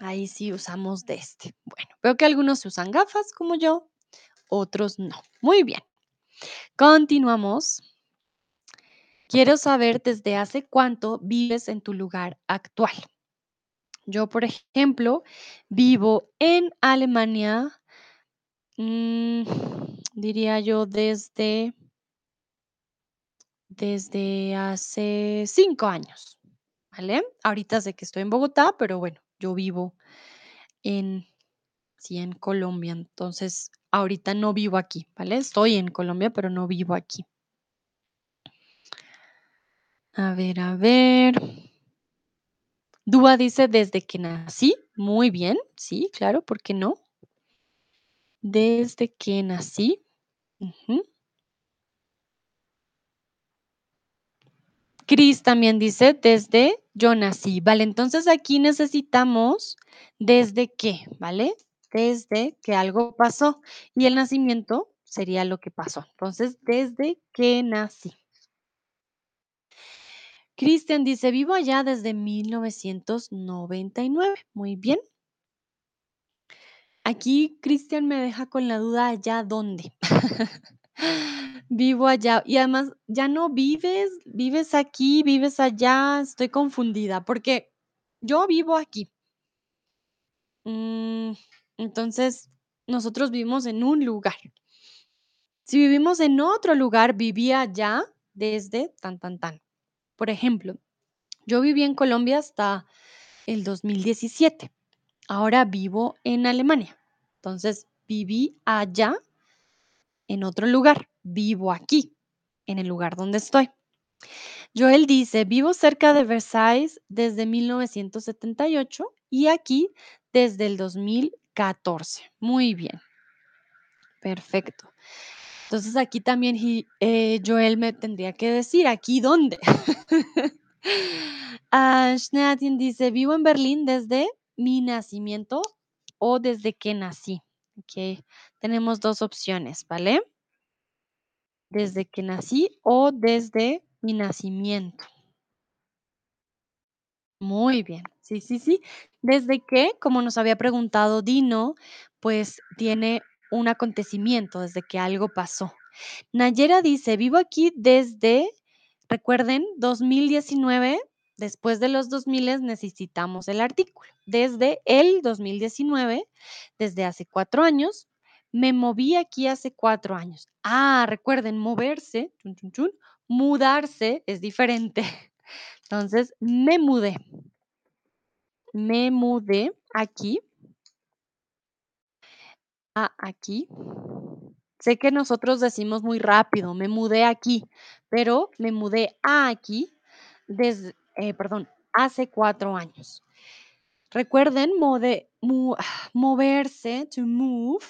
ahí sí usamos de este. Bueno, veo que algunos usan gafas como yo, otros no. Muy bien. Continuamos. Quiero saber desde hace cuánto vives en tu lugar actual. Yo, por ejemplo, vivo en Alemania, mm, diría yo desde, desde hace cinco años, ¿vale? Ahorita sé que estoy en Bogotá, pero bueno, yo vivo en, sí, en Colombia, entonces ahorita no vivo aquí, ¿vale? Estoy en Colombia, pero no vivo aquí. A ver, a ver. Dúa dice desde que nací. Muy bien, sí, claro, ¿por qué no? Desde que nací. Ujú. Cris también dice desde yo nací, ¿vale? Entonces aquí necesitamos desde qué, ¿vale? Desde que algo pasó y el nacimiento sería lo que pasó. Entonces, desde que nací. Cristian dice, vivo allá desde 1999. Muy bien. Aquí Cristian me deja con la duda allá dónde. Vivo allá y además ya no vives, vives aquí, vives allá, estoy confundida porque yo vivo aquí. Mm, entonces, nosotros vivimos en un lugar. Si vivimos en otro lugar, vivía allá desde tan, tan, tan. Por ejemplo, yo viví en Colombia hasta el 2017. Ahora vivo en Alemania. Entonces, viví allá en otro lugar. Vivo aquí, en el lugar donde estoy. Joel dice, vivo cerca de Versailles desde 1978 y aquí desde el 2014. Muy bien. Perfecto. Entonces aquí también eh, Joel me tendría que decir, ¿aquí dónde? uh, dice, vivo en Berlín desde mi nacimiento o desde que nací. Ok, tenemos dos opciones, ¿vale? Desde que nací o desde mi nacimiento. Muy bien, sí, sí, sí. Desde que, como nos había preguntado Dino, pues tiene un acontecimiento, desde que algo pasó. Nayera dice, vivo aquí desde, recuerden, 2019, después de los 2000 necesitamos el artículo. Desde el 2019, desde hace cuatro años, me moví aquí hace cuatro años. Ah, recuerden, moverse, mudarse es diferente. Entonces, me mudé. Me mudé aquí. Aquí. Sé que nosotros decimos muy rápido, me mudé aquí, pero me mudé a aquí desde, eh, perdón, hace cuatro años. Recuerden moverse, to move,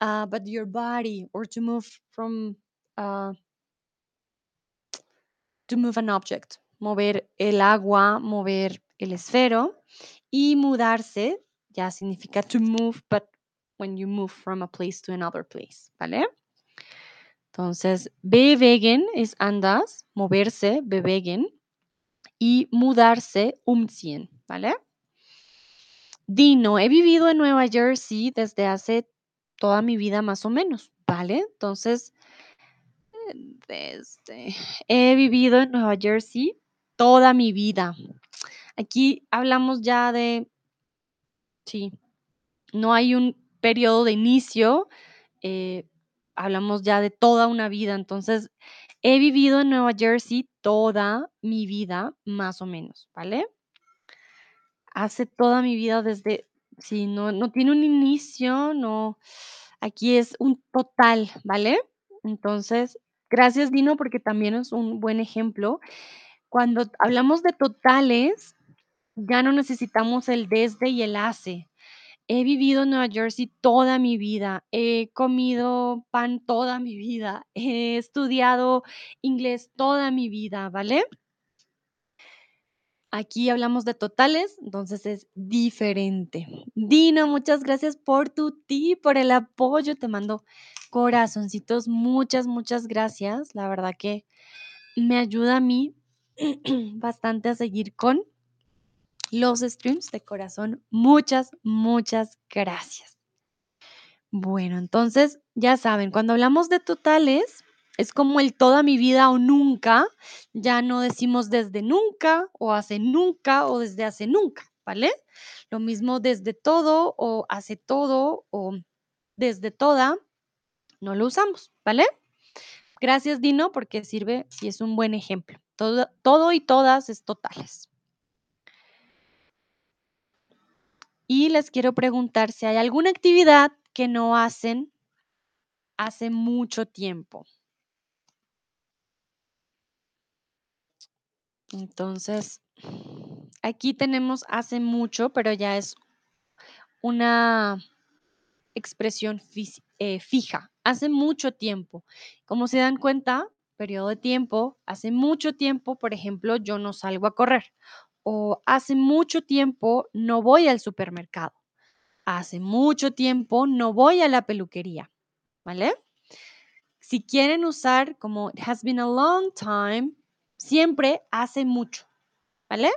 uh, but your body, or to move from, uh, to move an object mover el agua, mover el esfero y mudarse ya significa to move, but when you move from a place to another place, ¿vale? Entonces, bewegen es andas, moverse, bewegen y mudarse, umziehen, ¿vale? Dino, he vivido en Nueva Jersey desde hace toda mi vida más o menos, ¿vale? Entonces, desde, he vivido en Nueva Jersey toda mi vida. Aquí hablamos ya de, sí, no hay un periodo de inicio, eh, hablamos ya de toda una vida. Entonces, he vivido en Nueva Jersey toda mi vida, más o menos, ¿vale? Hace toda mi vida desde, sí, no, no tiene un inicio, no, aquí es un total, ¿vale? Entonces, gracias Dino porque también es un buen ejemplo cuando hablamos de totales, ya no necesitamos el desde y el hace. He vivido en Nueva Jersey toda mi vida, he comido pan toda mi vida, he estudiado inglés toda mi vida, ¿vale? Aquí hablamos de totales, entonces es diferente. Dino, muchas gracias por tu tip, por el apoyo. Te mando corazoncitos. Muchas, muchas gracias. La verdad que me ayuda a mí bastante a seguir con los streams de corazón. Muchas, muchas gracias. Bueno, entonces ya saben, cuando hablamos de totales, es como el toda mi vida o nunca. Ya no decimos desde nunca o hace nunca o desde hace nunca, ¿vale? Lo mismo desde todo o hace todo o desde toda, no lo usamos, ¿vale? Gracias, Dino, porque sirve y es un buen ejemplo. Todo, todo y todas es totales. Y les quiero preguntar si hay alguna actividad que no hacen hace mucho tiempo. Entonces, aquí tenemos hace mucho, pero ya es una expresión eh, fija, hace mucho tiempo. Como se dan cuenta, periodo de tiempo, hace mucho tiempo, por ejemplo, yo no salgo a correr. O hace mucho tiempo no voy al supermercado. Hace mucho tiempo no voy a la peluquería. ¿Vale? Si quieren usar como it has been a long time, siempre hace mucho. ¿Vale?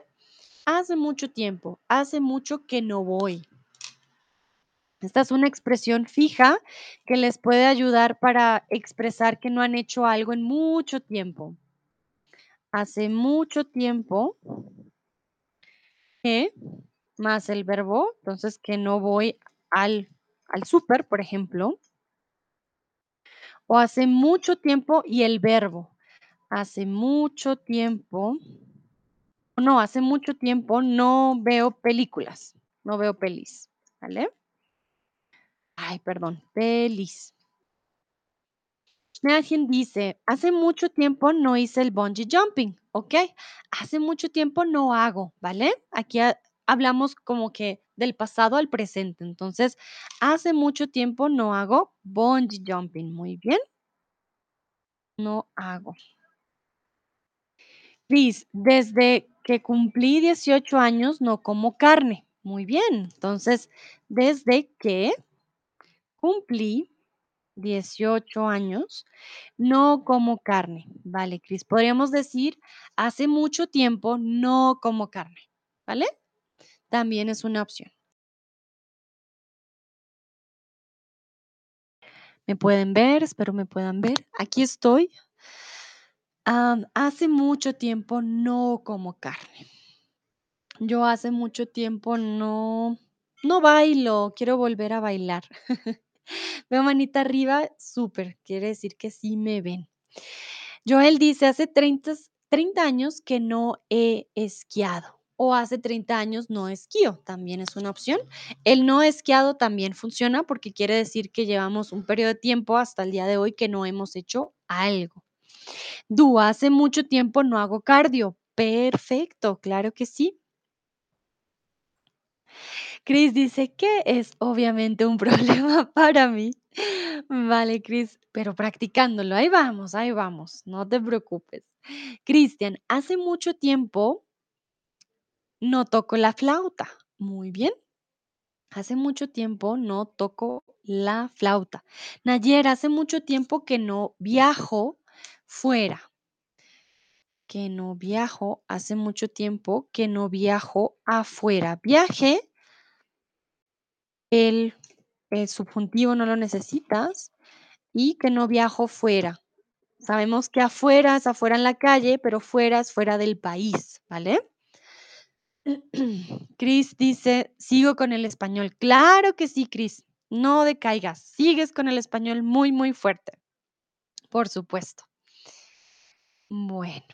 Hace mucho tiempo, hace mucho que no voy. Esta es una expresión fija que les puede ayudar para expresar que no han hecho algo en mucho tiempo. Hace mucho tiempo más el verbo, entonces que no voy al, al súper, por ejemplo. O hace mucho tiempo y el verbo. Hace mucho tiempo. No, hace mucho tiempo no veo películas. No veo pelis. ¿Vale? Ay, perdón, pelis. Alguien dice, hace mucho tiempo no hice el bungee jumping, ¿ok? Hace mucho tiempo no hago, ¿vale? Aquí ha- hablamos como que del pasado al presente. Entonces, hace mucho tiempo no hago bungee jumping. Muy bien, no hago. Liz, desde que cumplí 18 años no como carne. Muy bien. Entonces, desde que cumplí 18 años, no como carne. Vale, Cris. Podríamos decir, hace mucho tiempo no como carne. ¿Vale? También es una opción. ¿Me pueden ver? Espero me puedan ver. Aquí estoy. Hace mucho tiempo no como carne. Yo hace mucho tiempo no, no bailo. Quiero volver a bailar. Veo manita arriba, súper. Quiere decir que sí me ven. Joel dice, hace 30, 30 años que no he esquiado o hace 30 años no esquío, también es una opción. El no esquiado también funciona porque quiere decir que llevamos un periodo de tiempo hasta el día de hoy que no hemos hecho algo. Du, hace mucho tiempo no hago cardio. Perfecto, claro que sí. Chris dice que es obviamente un problema para mí. Vale, Chris, pero practicándolo, ahí vamos, ahí vamos, no te preocupes. Cristian, hace mucho tiempo no toco la flauta. Muy bien. Hace mucho tiempo no toco la flauta. Nayer, hace mucho tiempo que no viajo fuera. Que no viajo, hace mucho tiempo que no viajo afuera. Viaje, el, el subjuntivo no lo necesitas y que no viajo fuera. Sabemos que afuera es afuera en la calle, pero fuera es fuera del país, ¿vale? Cris dice, sigo con el español. Claro que sí, Cris. No decaigas. Sigues con el español muy, muy fuerte. Por supuesto. Bueno.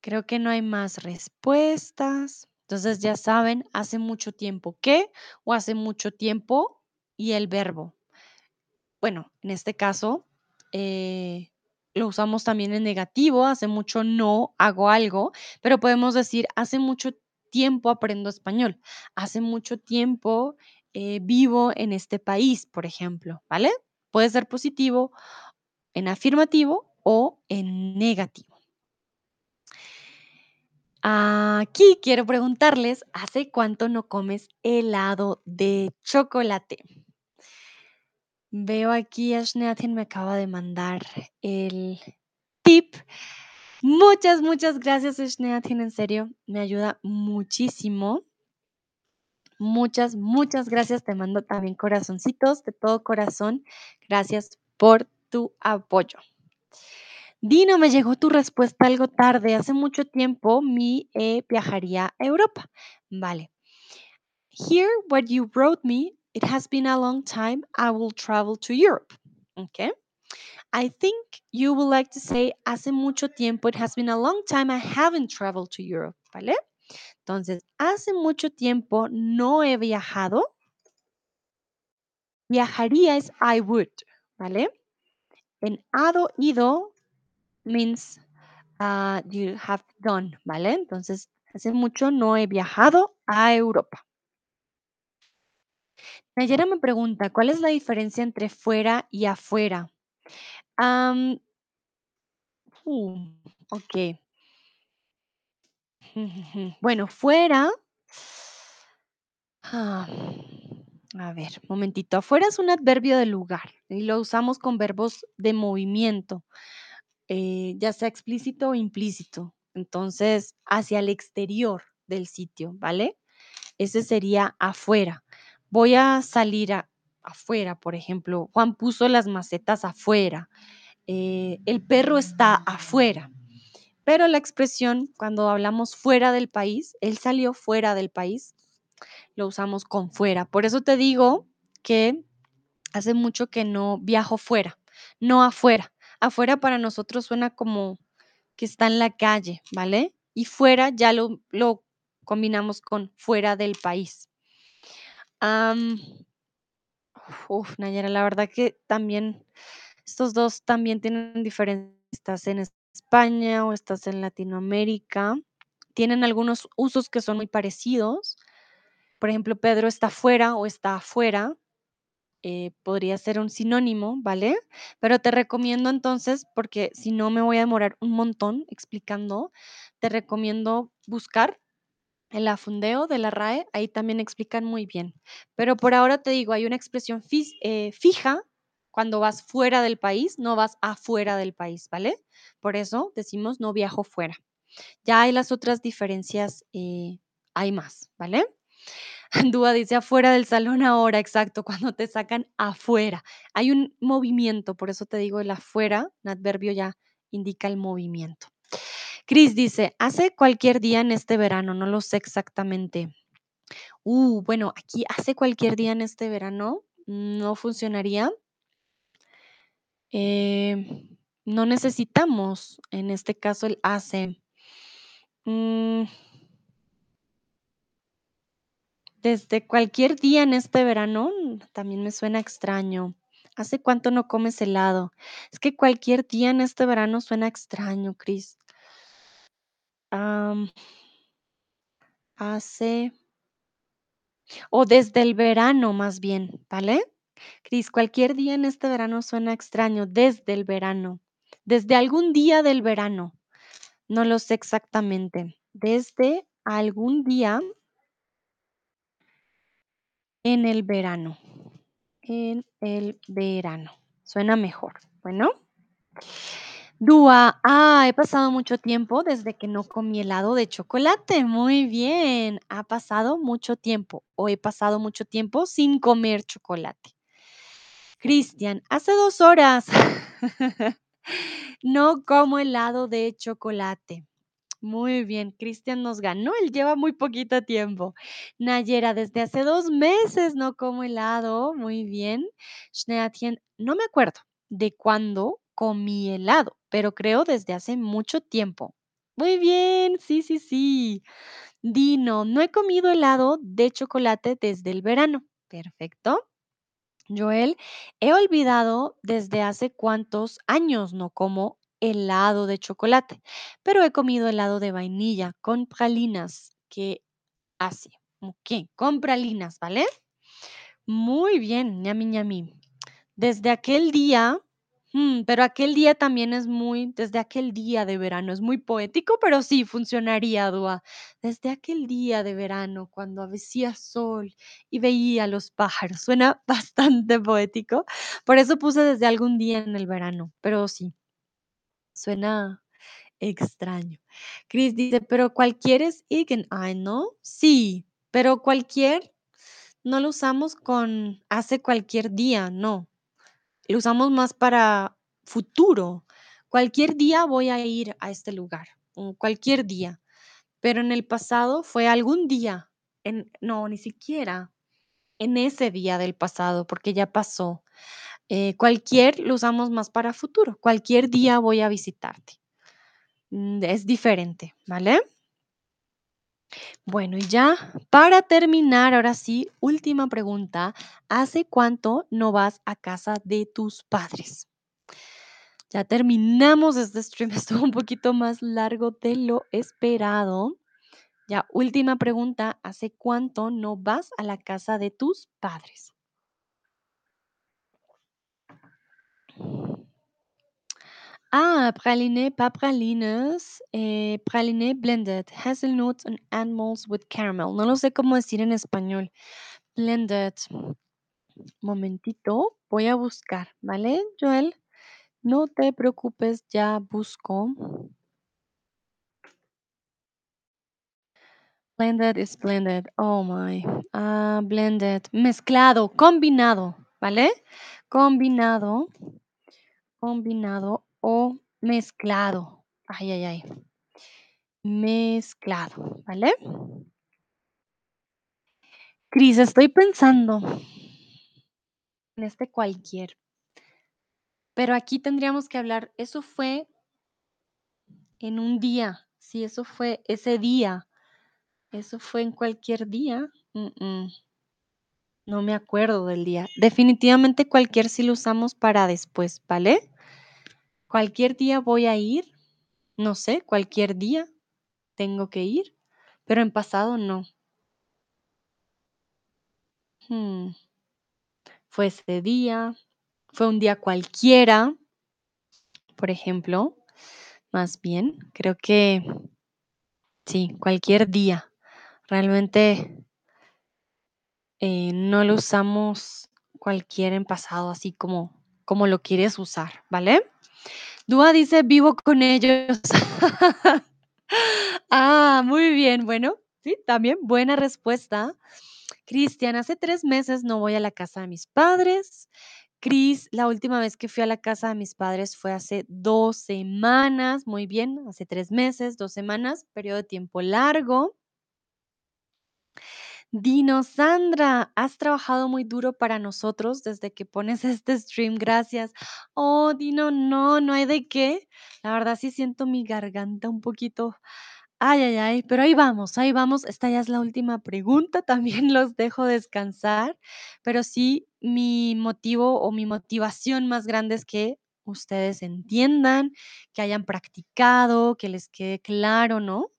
Creo que no hay más respuestas. Entonces ya saben, hace mucho tiempo que o hace mucho tiempo y el verbo. Bueno, en este caso, eh, lo usamos también en negativo, hace mucho no hago algo, pero podemos decir, hace mucho tiempo aprendo español, hace mucho tiempo eh, vivo en este país, por ejemplo, ¿vale? Puede ser positivo, en afirmativo o en negativo. Aquí quiero preguntarles, ¿hace cuánto no comes helado de chocolate? Veo aquí a me acaba de mandar el tip. Muchas, muchas gracias, Schneathin, en serio, me ayuda muchísimo. Muchas, muchas gracias. Te mando también corazoncitos de todo corazón. Gracias por tu apoyo. Dino, me llegó tu respuesta algo tarde. Hace mucho tiempo mi eh, viajaría a Europa. Vale. Here, what you wrote me, it has been a long time. I will travel to Europe. Okay. I think you would like to say, hace mucho tiempo, it has been a long time. I haven't traveled to Europe. ¿Vale? Entonces, hace mucho tiempo no he viajado. Viajaría es I would. ¿Vale? En hado, ido means uh, you have done. ¿Vale? Entonces, hace mucho no he viajado a Europa. Nayera me pregunta, ¿cuál es la diferencia entre fuera y afuera? Uh, okey. Bueno, fuera ah, a ver, momentito. Afuera es un adverbio de lugar y lo usamos con verbos de movimiento, eh, ya sea explícito o implícito. Entonces, hacia el exterior del sitio, ¿vale? Ese sería afuera. Voy a salir a afuera, por ejemplo, Juan puso las macetas afuera, eh, el perro está afuera. Pero la expresión cuando hablamos fuera del país, él salió fuera del país, lo usamos con fuera. Por eso te digo que hace mucho que no viajo fuera, no afuera. Afuera para nosotros suena como que está en la calle, ¿vale? Y fuera ya lo, lo combinamos con fuera del país. Uf, Nayara, la verdad que también estos dos también tienen diferencias. Estás en España o estás en Latinoamérica. Tienen algunos usos que son muy parecidos. Por ejemplo, Pedro está fuera o está afuera. Eh, podría ser un sinónimo, ¿vale? Pero te recomiendo entonces, porque si no me voy a demorar un montón explicando, te recomiendo buscar el afundeo de la RAE, ahí también explican muy bien. Pero por ahora te digo, hay una expresión eh, fija cuando vas fuera del país, no vas afuera del país, ¿vale? Por eso decimos no viajo fuera. Ya hay las otras diferencias, eh, hay más, ¿vale? Dúa dice afuera del salón ahora, exacto, cuando te sacan afuera. Hay un movimiento, por eso te digo el afuera, un adverbio ya indica el movimiento. Cris dice, hace cualquier día en este verano, no lo sé exactamente. Uh, bueno, aquí hace cualquier día en este verano, no funcionaría. Eh, no necesitamos, en este caso, el hace. Mm, desde cualquier día en este verano, mm, también me suena extraño. ¿Hace cuánto no comes helado? Es que cualquier día en este verano suena extraño, Cris. Am, hace, o desde el verano más bien, ¿vale? Cris, cualquier día en este verano suena extraño, desde el verano, desde algún día del verano, no lo sé exactamente, desde algún día en el verano, en el verano, suena mejor. Bueno, Dúa, ah, he pasado mucho tiempo desde que no comí helado de chocolate. Muy bien, ha pasado mucho tiempo o he pasado mucho tiempo sin comer chocolate. Cristian, hace dos horas. No como helado de chocolate. Muy bien, Cristian nos ganó, él lleva muy poquito tiempo. Nayera, desde hace dos meses no como helado. Muy bien. Schneatien, no me acuerdo de cuándo comí helado, pero creo desde hace mucho tiempo. Muy bien, sí, sí, sí. Dino, no he comido helado de chocolate desde el verano. Perfecto. Joel, he olvidado desde hace cuántos años no como helado de chocolate, pero he comido helado de vainilla con pralinas, que así, ok, con pralinas, ¿vale? Muy bien, ñami, ñami. Desde aquel día, mm, pero aquel día también es muy, desde aquel día de verano, es muy poético, pero sí funcionaría, Dua. Desde aquel día de verano, cuando hacía sol y veía los pájaros, suena bastante poético. Por eso puse desde algún día en el verano, pero sí, suena extraño. Chris dice, pero cualquier es igen, ay, ¿no? Sí, pero cualquier no lo usamos con hace cualquier día, no. Lo usamos más para futuro. Cualquier día voy a ir a este lugar, cualquier día, pero en el pasado fue algún día, en, no, ni siquiera en ese día del pasado, porque ya pasó. Eh, cualquier lo usamos más para futuro. Cualquier día voy a visitarte. Mm, Es diferente, ¿vale? Bueno, y ya para terminar, ahora sí, última pregunta. ¿Hace cuánto no vas a casa de tus padres? Ya terminamos este stream, estuvo un poquito más largo de lo esperado. Ya, última pregunta, ¿hace cuánto no vas a la casa de tus padres? Ah, praliné, pas pralines, eh, praliné blended, hazelnuts and almonds with caramel. No lo sé cómo decir en español. Blended. Momentito, voy a buscar, ¿vale, Joel? No te preocupes, ya busco. Blended is blended. Oh my. Ah, blended. Mezclado, combinado, ¿vale? Combinado, combinado o mezclado. Ay, ay, ay. Mezclado, ¿vale? Cris, estoy pensando en este cualquier. Pero aquí tendríamos que hablar, eso fue en un día. Sí, eso fue ese día. Eso fue en cualquier día. No me acuerdo del día. Definitivamente cualquier sí lo usamos para después, ¿vale? Cualquier día voy a ir. No sé, cualquier día tengo que ir. Pero en pasado no. Hmm, Fue ese día. Fue un día cualquiera, por ejemplo. Más bien, creo que sí, cualquier día. Realmente eh, no lo usamos cualquier en pasado, así como, como lo quieres usar, ¿vale? Dúa dice, vivo con ellos. ah, muy bien. Bueno, sí, también buena respuesta. Cristian, hace tres meses no voy a la casa de mis padres. Cris, la última vez que fui a la casa de mis padres fue hace dos semanas. Muy bien, hace tres meses, dos semanas, periodo de tiempo largo. Dino, Sandra, has trabajado muy duro para nosotros desde que pones este stream, gracias. Oh, Dino, no, no hay de qué. La verdad sí siento mi garganta un poquito, ay, ay, ay, pero ahí vamos, ahí vamos. Esta ya es la última pregunta, también los dejo descansar, pero sí, mi motivo o mi motivación más grande es que ustedes entiendan, que hayan practicado, que les quede claro, ¿no?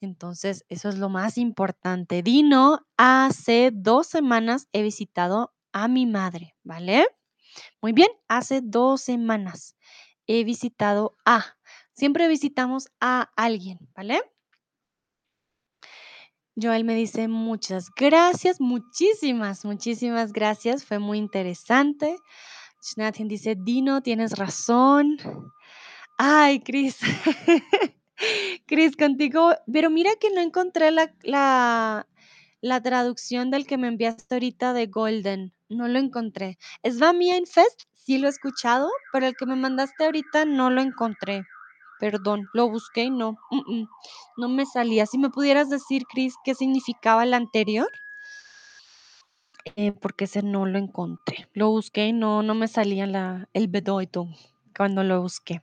Entonces, eso es lo más importante. Dino, hace dos semanas he visitado a mi madre, ¿vale? Muy bien, hace dos semanas he visitado a. Siempre visitamos a alguien, ¿vale? Joel me dice muchas gracias, muchísimas, muchísimas gracias. Fue muy interesante. Nathan dice, Dino, tienes razón. Ay, Cris. Cris, contigo, pero mira que no encontré la, la, la traducción del que me enviaste ahorita de Golden. No lo encontré. Es Mia Fest, sí lo he escuchado, pero el que me mandaste ahorita no lo encontré. Perdón, lo busqué y no. no me salía. Si me pudieras decir, Cris, qué significaba el anterior, Eh, porque ese no lo encontré. Lo busqué y no, no me salía la, el bedeutung cuando lo busqué.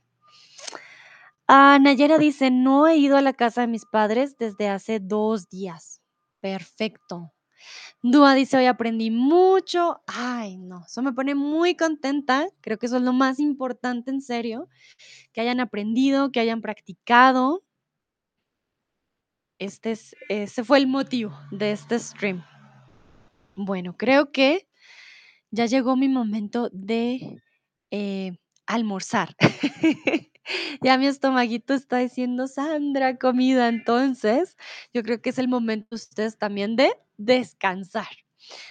Ah, Nayera dice, no he ido a la casa de mis padres desde hace dos días. Perfecto. Dúa dice, hoy aprendí mucho. Ay, no, eso me pone muy contenta. Creo que eso es lo más importante, en serio, que hayan aprendido, que hayan practicado. Este es, fue el motivo de este stream. Bueno, creo que ya llegó mi momento de eh, almorzar. ya mi estomaguito está diciendo, Sandra, comida. Entonces, yo creo que es el momento ustedes también de descansar.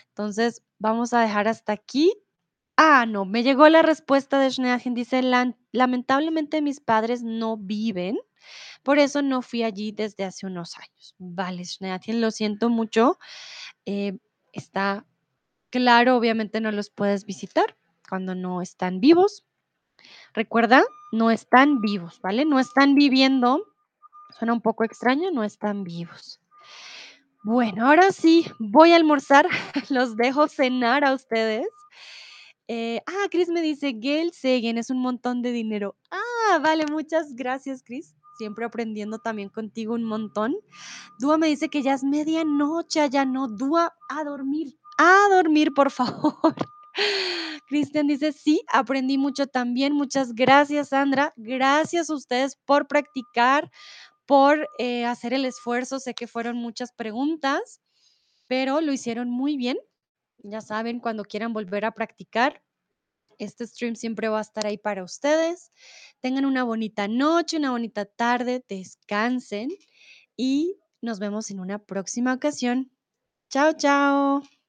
Entonces, vamos a dejar hasta aquí. Ah, no, me llegó la respuesta de Schneagen. Dice, lamentablemente mis padres no viven, por eso no fui allí desde hace unos años. Vale, Schneagen, lo siento mucho. Eh, está claro, obviamente no los puedes visitar cuando no están vivos. Recuerda, no están vivos, ¿vale? No están viviendo. Suena un poco extraño, no están vivos. Bueno, ahora sí, voy a almorzar. Los dejo cenar a ustedes. Eh, ah, Chris me dice, Gail Segen es un montón de dinero. Ah, vale, muchas gracias, Chris. Siempre aprendiendo también contigo un montón. Dúa me dice que ya es medianoche, ya no. Dúa, a dormir, a dormir, por favor. Cristian dice, sí, aprendí mucho también. Muchas gracias, Sandra. Gracias a ustedes por practicar, por eh, hacer el esfuerzo. Sé que fueron muchas preguntas, pero lo hicieron muy bien. Ya saben, cuando quieran volver a practicar, Este stream siempre va a estar ahí para ustedes. Tengan una bonita noche, una bonita tarde, descansen y nos vemos en una próxima ocasión. Chao, chao.